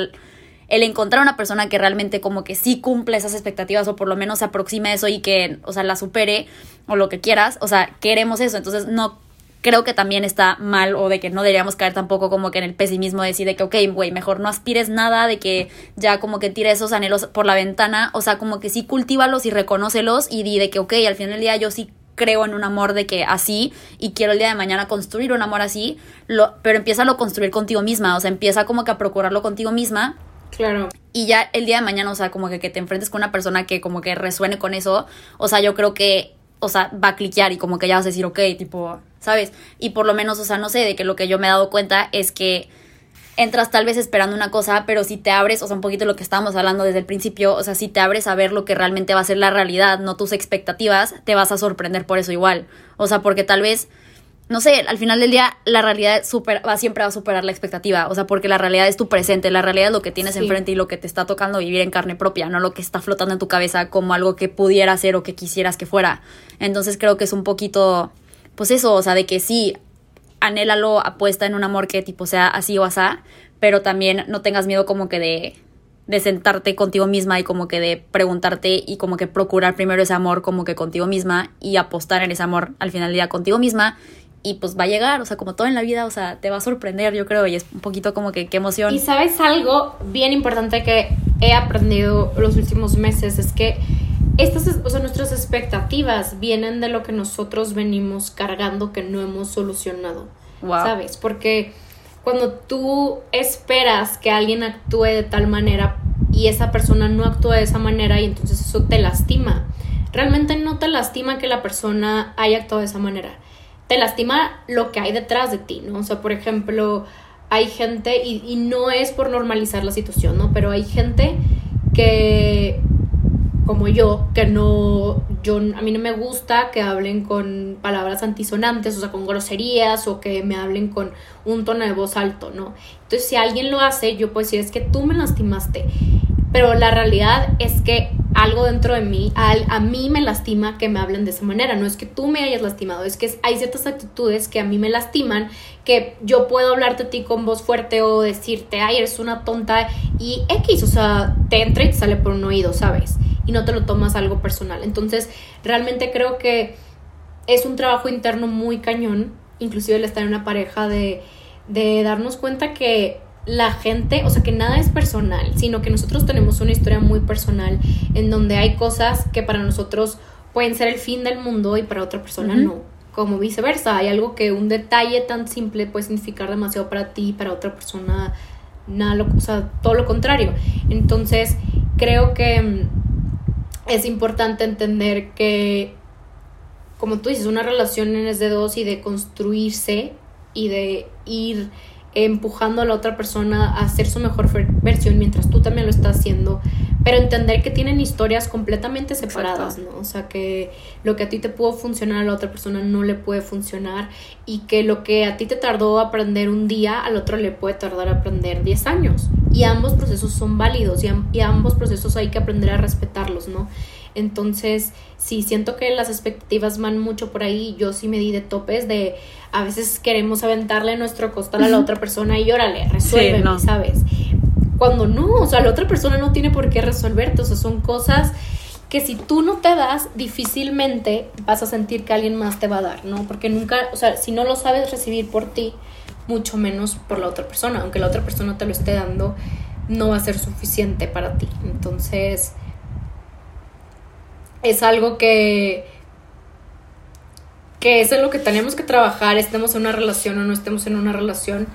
[SPEAKER 1] el encontrar una persona que realmente como que sí cumple esas expectativas o por lo menos se aproxime a eso y que, o sea, la supere o lo que quieras, o sea, queremos eso, entonces no creo que también está mal o de que no deberíamos caer tampoco como que en el pesimismo de decir de que, ok, güey, mejor no aspires nada, de que ya como que tire esos anhelos por la ventana, o sea, como que sí cultívalos y reconócelos y di de que, ok, al final del día yo sí creo en un amor de que así y quiero el día de mañana construir un amor así, lo, pero empieza a lo construir contigo misma, o sea, empieza como que a procurarlo contigo misma
[SPEAKER 2] Claro.
[SPEAKER 1] Y ya el día de mañana, o sea, como que, que te enfrentes con una persona que como que resuene con eso, o sea, yo creo que, o sea, va a cliquear y como que ya vas a decir, ok, tipo, ¿sabes? Y por lo menos, o sea, no sé, de que lo que yo me he dado cuenta es que entras tal vez esperando una cosa, pero si te abres, o sea, un poquito lo que estábamos hablando desde el principio, o sea, si te abres a ver lo que realmente va a ser la realidad, no tus expectativas, te vas a sorprender por eso igual. O sea, porque tal vez no sé, al final del día la realidad super, va, siempre va a superar la expectativa, o sea, porque la realidad es tu presente, la realidad es lo que tienes enfrente y lo que te está tocando vivir en carne propia, no lo que está flotando en tu cabeza como algo que pudiera ser o que quisieras que fuera. Entonces creo que es un poquito, pues eso, o sea, de que sí, anhélalo, apuesta en un amor que tipo sea así o asá, pero también no tengas miedo como que de de sentarte contigo misma y como que de preguntarte y como que procurar primero ese amor como que contigo misma y apostar en ese amor al final del día contigo misma y pues va a llegar, o sea, como todo en la vida, o sea, te va a sorprender, yo creo, y es un poquito como que qué emoción.
[SPEAKER 2] Y sabes algo bien importante que he aprendido los últimos meses es que estas, o sea, nuestras expectativas vienen de lo que nosotros venimos cargando que no hemos solucionado, ¿sabes? Porque cuando tú esperas que alguien actúe de tal manera y esa persona no actúa de esa manera y entonces eso te lastima. Realmente no te lastima que la persona haya actuado de esa manera te lastima lo que hay detrás de ti, ¿no? O sea, por ejemplo, hay gente, y, no es por normalizar la situación, ¿no? Pero hay gente que, como yo, que no, yo, a mí no me gusta que hablen con palabras antisonantes, o sea, con groserías, o que me hablen con un tono de voz alto, ¿no? Entonces, si alguien lo hace, yo puedo decir, es que tú me lastimaste. Pero la realidad es que algo dentro de mí, a mí me lastima que me hablen de esa manera. No es que tú me hayas lastimado, es que hay ciertas actitudes que a mí me lastiman, que yo puedo hablarte a ti con voz fuerte o decirte, ay, eres una tonta y X, o sea, te entra y te sale por un oído, ¿sabes? Y no te lo tomas algo personal. Entonces, realmente creo que es un trabajo interno muy cañón, inclusive el estar en una pareja, de, de darnos cuenta que la gente, o sea, que nada es personal, sino que nosotros tenemos una historia muy personal en donde hay cosas que para nosotros pueden ser el fin del mundo y para otra persona no. Como viceversa, hay algo que un detalle tan simple puede significar demasiado para ti y para otra persona nada, lo, o sea, todo lo contrario. Entonces, creo que mm, es importante entender que, como tú dices, una relación es de dos y de construirse y de ir empujando a la otra persona a hacer su mejor versión mientras tú también lo estás haciendo, pero entender que tienen historias completamente separadas, ¿no? O sea, que lo que a ti te pudo funcionar a la otra persona no le puede funcionar y que lo que a ti te tardó aprender un día, al otro le puede tardar aprender 10 años. Y ambos procesos son válidos y, y ambos procesos hay que aprender a respetarlos, ¿no? Entonces, sí, siento que las expectativas van mucho por ahí. Yo sí me di de topes de a veces queremos aventarle nuestro costal a la otra persona y órale, resuélveme, ¿sabes? Cuando no, o sea, la otra persona no tiene por qué resolverte, o sea, son cosas que si tú no te das, difícilmente vas a sentir que alguien más te va a dar, ¿no? Porque nunca, o sea, si no lo sabes recibir por ti, mucho menos por la otra persona, aunque la otra persona te lo esté dando, no va a ser suficiente para ti. Entonces, es algo que que es en lo que tenemos que trabajar, estemos en una relación o no estemos en una relación.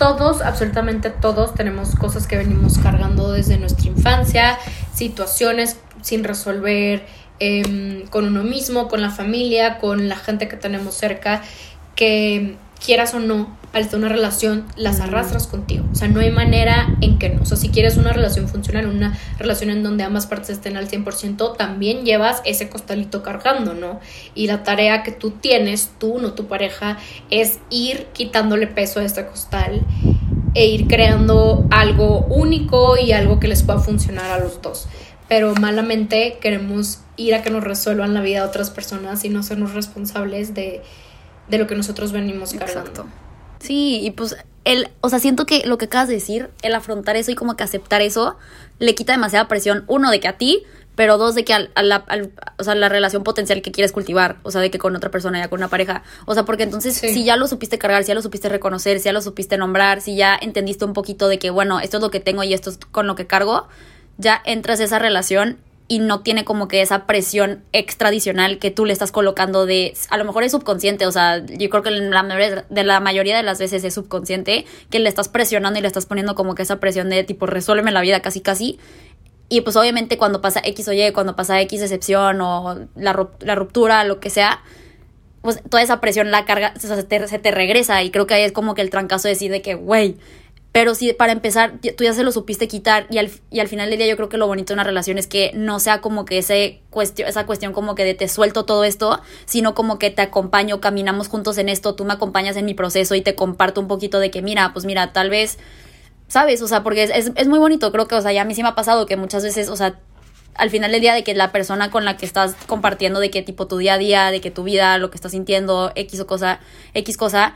[SPEAKER 2] Todos, absolutamente todos, tenemos cosas que venimos cargando desde nuestra infancia, situaciones sin resolver em, con uno mismo, con la familia, con la gente que tenemos cerca, que quieras o no, al estar una relación, las arrastras contigo. O sea, no hay manera en que no. O sea, si quieres una relación funcional, una relación en donde ambas partes estén al 100%, también llevas ese costalito cargando, ¿no? Y la tarea que tú tienes, tú, no tu pareja, es ir quitándole peso a este costal e ir creando algo único y algo que les pueda funcionar a los dos. Pero malamente queremos ir a que nos resuelvan la vida a otras personas y no sernos responsables de de lo que nosotros venimos cargando.
[SPEAKER 1] Sí, y pues el, o sea, siento que lo que acabas de decir, el afrontar eso y como que aceptar eso, le quita demasiada presión, uno, de que a ti, pero dos, de que a, la, o sea, la relación potencial que quieres cultivar, o sea, de que con otra persona, ya con una pareja, o sea, porque entonces si ya lo supiste cargar, si ya lo supiste reconocer, si ya lo supiste nombrar, si ya entendiste un poquito de que, bueno, esto es lo que tengo y esto es con lo que cargo, ya entras a esa relación y no tiene como que esa presión extradicional que tú le estás colocando de, a lo mejor es subconsciente, o sea, yo creo que la mayoría, de la mayoría de las veces es subconsciente, que le estás presionando y le estás poniendo como que esa presión de tipo, resuélveme la vida casi casi. Y pues obviamente cuando pasa X o Y, cuando pasa X excepción o la, la ruptura, lo que sea, pues toda esa presión la carga, se, te, se te regresa y creo que ahí es como que el trancazo de decir de que, güey, pero si para empezar, tú ya se lo supiste quitar y al, y al final del día yo creo que lo bonito de una relación es que no sea como que ese cuestión, esa cuestión como que de te suelto todo esto, sino como que te acompaño, caminamos juntos en esto, tú me acompañas en mi proceso y te comparto un poquito de que mira, pues mira, tal vez, ¿sabes? O sea, porque es, es, muy bonito, creo que, o sea, ya a mí sí me ha pasado que muchas veces, o sea, al final del día de que la persona con la que estás compartiendo de qué tipo tu día a día, de que tu vida, lo que estás sintiendo, X o cosa, X cosa,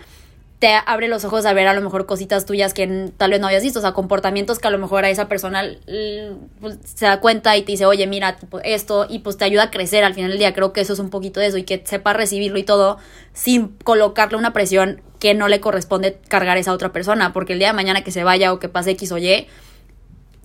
[SPEAKER 1] te abre los ojos a ver a lo mejor cositas tuyas que tal vez no habías visto, o sea, comportamientos que a lo mejor a esa persona pues, se da cuenta y te dice, oye, mira, esto, y pues te ayuda a crecer al final del día, creo que eso es un poquito de eso, y que sepa recibirlo y todo, sin colocarle una presión que no le corresponde cargar a esa otra persona, porque el día de mañana que se vaya o que pase X o Y,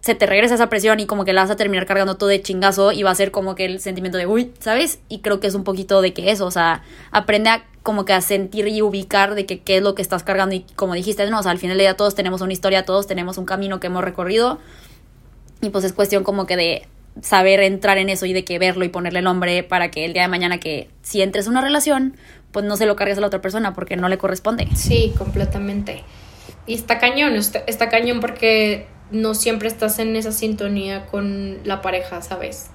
[SPEAKER 1] se te regresa esa presión y como que la vas a terminar cargando todo de chingazo y va a ser como que el sentimiento de, uy, ¿sabes? Y creo que es un poquito de que eso, o sea, aprende a como que a sentir y ubicar de que qué es lo que estás cargando y como dijiste, no, o sea, al final del día todos tenemos una historia, todos tenemos un camino que hemos recorrido y pues es cuestión como que de saber entrar en eso y de que verlo y ponerle nombre para que el día de mañana que si entres en una relación, pues no se lo cargues a la otra persona porque no le corresponde.
[SPEAKER 2] Sí, completamente. Y está cañón, está, está cañón porque no siempre estás en esa sintonía con la pareja, ¿sabes?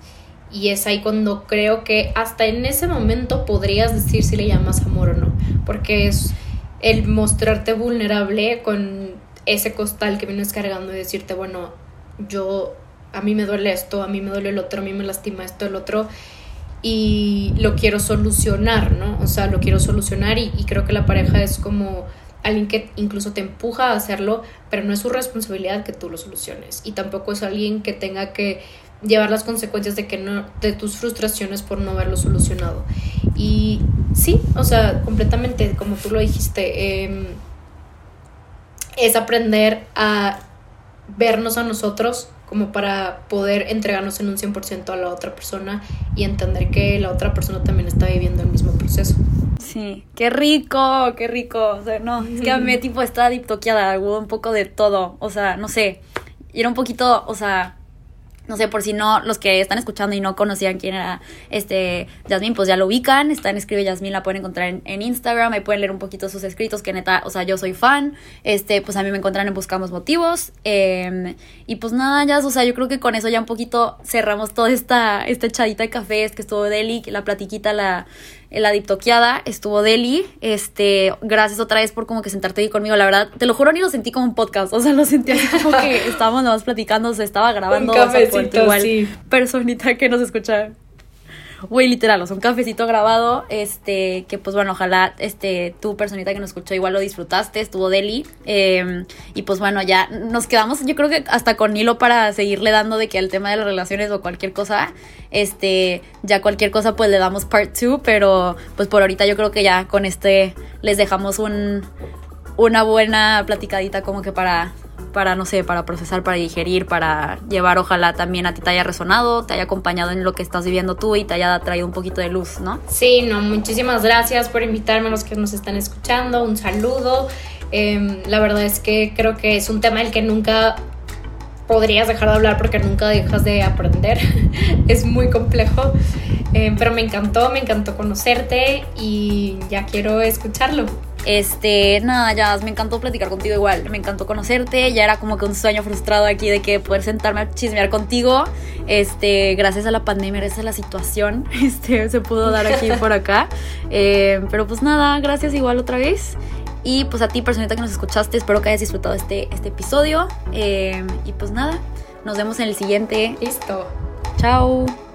[SPEAKER 2] Y es ahí cuando creo que hasta en ese momento podrías decir si le llamas amor o no, porque es el mostrarte vulnerable con ese costal que vienes cargando y decirte, bueno, yo, a mí me duele esto, a mí me duele el otro, a mí me lastima esto, el otro, y lo quiero solucionar, ¿no? O sea, lo quiero solucionar y, y creo que la pareja es como alguien que incluso te empuja a hacerlo, pero no es su responsabilidad que tú lo soluciones. Y tampoco es alguien que tenga que llevar las consecuencias de que no de tus frustraciones por no haberlo solucionado y sí o sea completamente como tú lo dijiste em, es aprender a vernos a nosotros como para poder entregarnos en un 100% a la otra persona y entender que la otra persona también está viviendo el mismo proceso.
[SPEAKER 1] Sí, qué rico, qué rico. O sea, no, es que a mí (laughs) tipo estaba diptoqueada, un poco de todo. O sea, no sé. Y era un poquito, o sea, no sé, por si no, los que están escuchando y no conocían quién era este Yasmin, pues ya lo ubican. Está en Escribe Yasmin, la pueden encontrar en, Instagram. Ahí pueden leer un poquito sus escritos, que neta, o sea, yo soy fan. Este, pues a mí me encuentran en Buscamos Motivos. Em, y pues nada, ya, o sea, yo creo que con eso ya un poquito cerramos toda esta, esta echadita de cafés que estuvo Deli, la platiquita, la, la diptoqueada, estuvo Deli. Este, gracias otra vez por como que sentarte ahí conmigo. La verdad, te lo juro, ni lo sentí como un podcast. (laughs) O sea, lo sentí así como que (laughs) estábamos nomás platicando, se estaba grabando. Un cafecito, igual, sí. Personita que nos escucha Güey, literal, o sea, un cafecito grabado, este, que pues bueno, ojalá, este, tu personita que nos escuchó igual lo disfrutaste, estuvo Deli, eh, y pues bueno, ya nos quedamos, yo creo que hasta con hilo para seguirle dando de que al tema de las relaciones o cualquier cosa, este, ya cualquier cosa pues le damos part 2, pero pues por ahorita yo creo que ya con este les dejamos un, una buena platicadita como que para para, no sé, para procesar, para digerir, para llevar, ojalá también a ti te haya resonado, te haya acompañado en lo que estás viviendo tú y te haya traído un poquito de luz, ¿no?
[SPEAKER 2] Sí, no, muchísimas gracias por invitarme a los que nos están escuchando, un saludo. Em, la verdad es que creo que es un tema del que nunca podrías dejar de hablar porque nunca dejas de aprender. (laughs) es muy complejo. Em, pero me encantó, me encantó conocerte y ya quiero escucharlo.
[SPEAKER 1] Este, nada, ya me encantó platicar contigo igual, me encantó conocerte, ya era como que un sueño frustrado aquí de que poder sentarme a chismear contigo. Este, gracias a la pandemia, gracias a la situación, (laughs) este, se pudo dar aquí por acá. (laughs) Eh, pero pues nada, gracias igual otra vez. Y pues a ti, personita que nos escuchaste, espero que hayas disfrutado este, este episodio. Eh, y pues nada, nos vemos en el siguiente.
[SPEAKER 2] Listo.
[SPEAKER 1] Chao.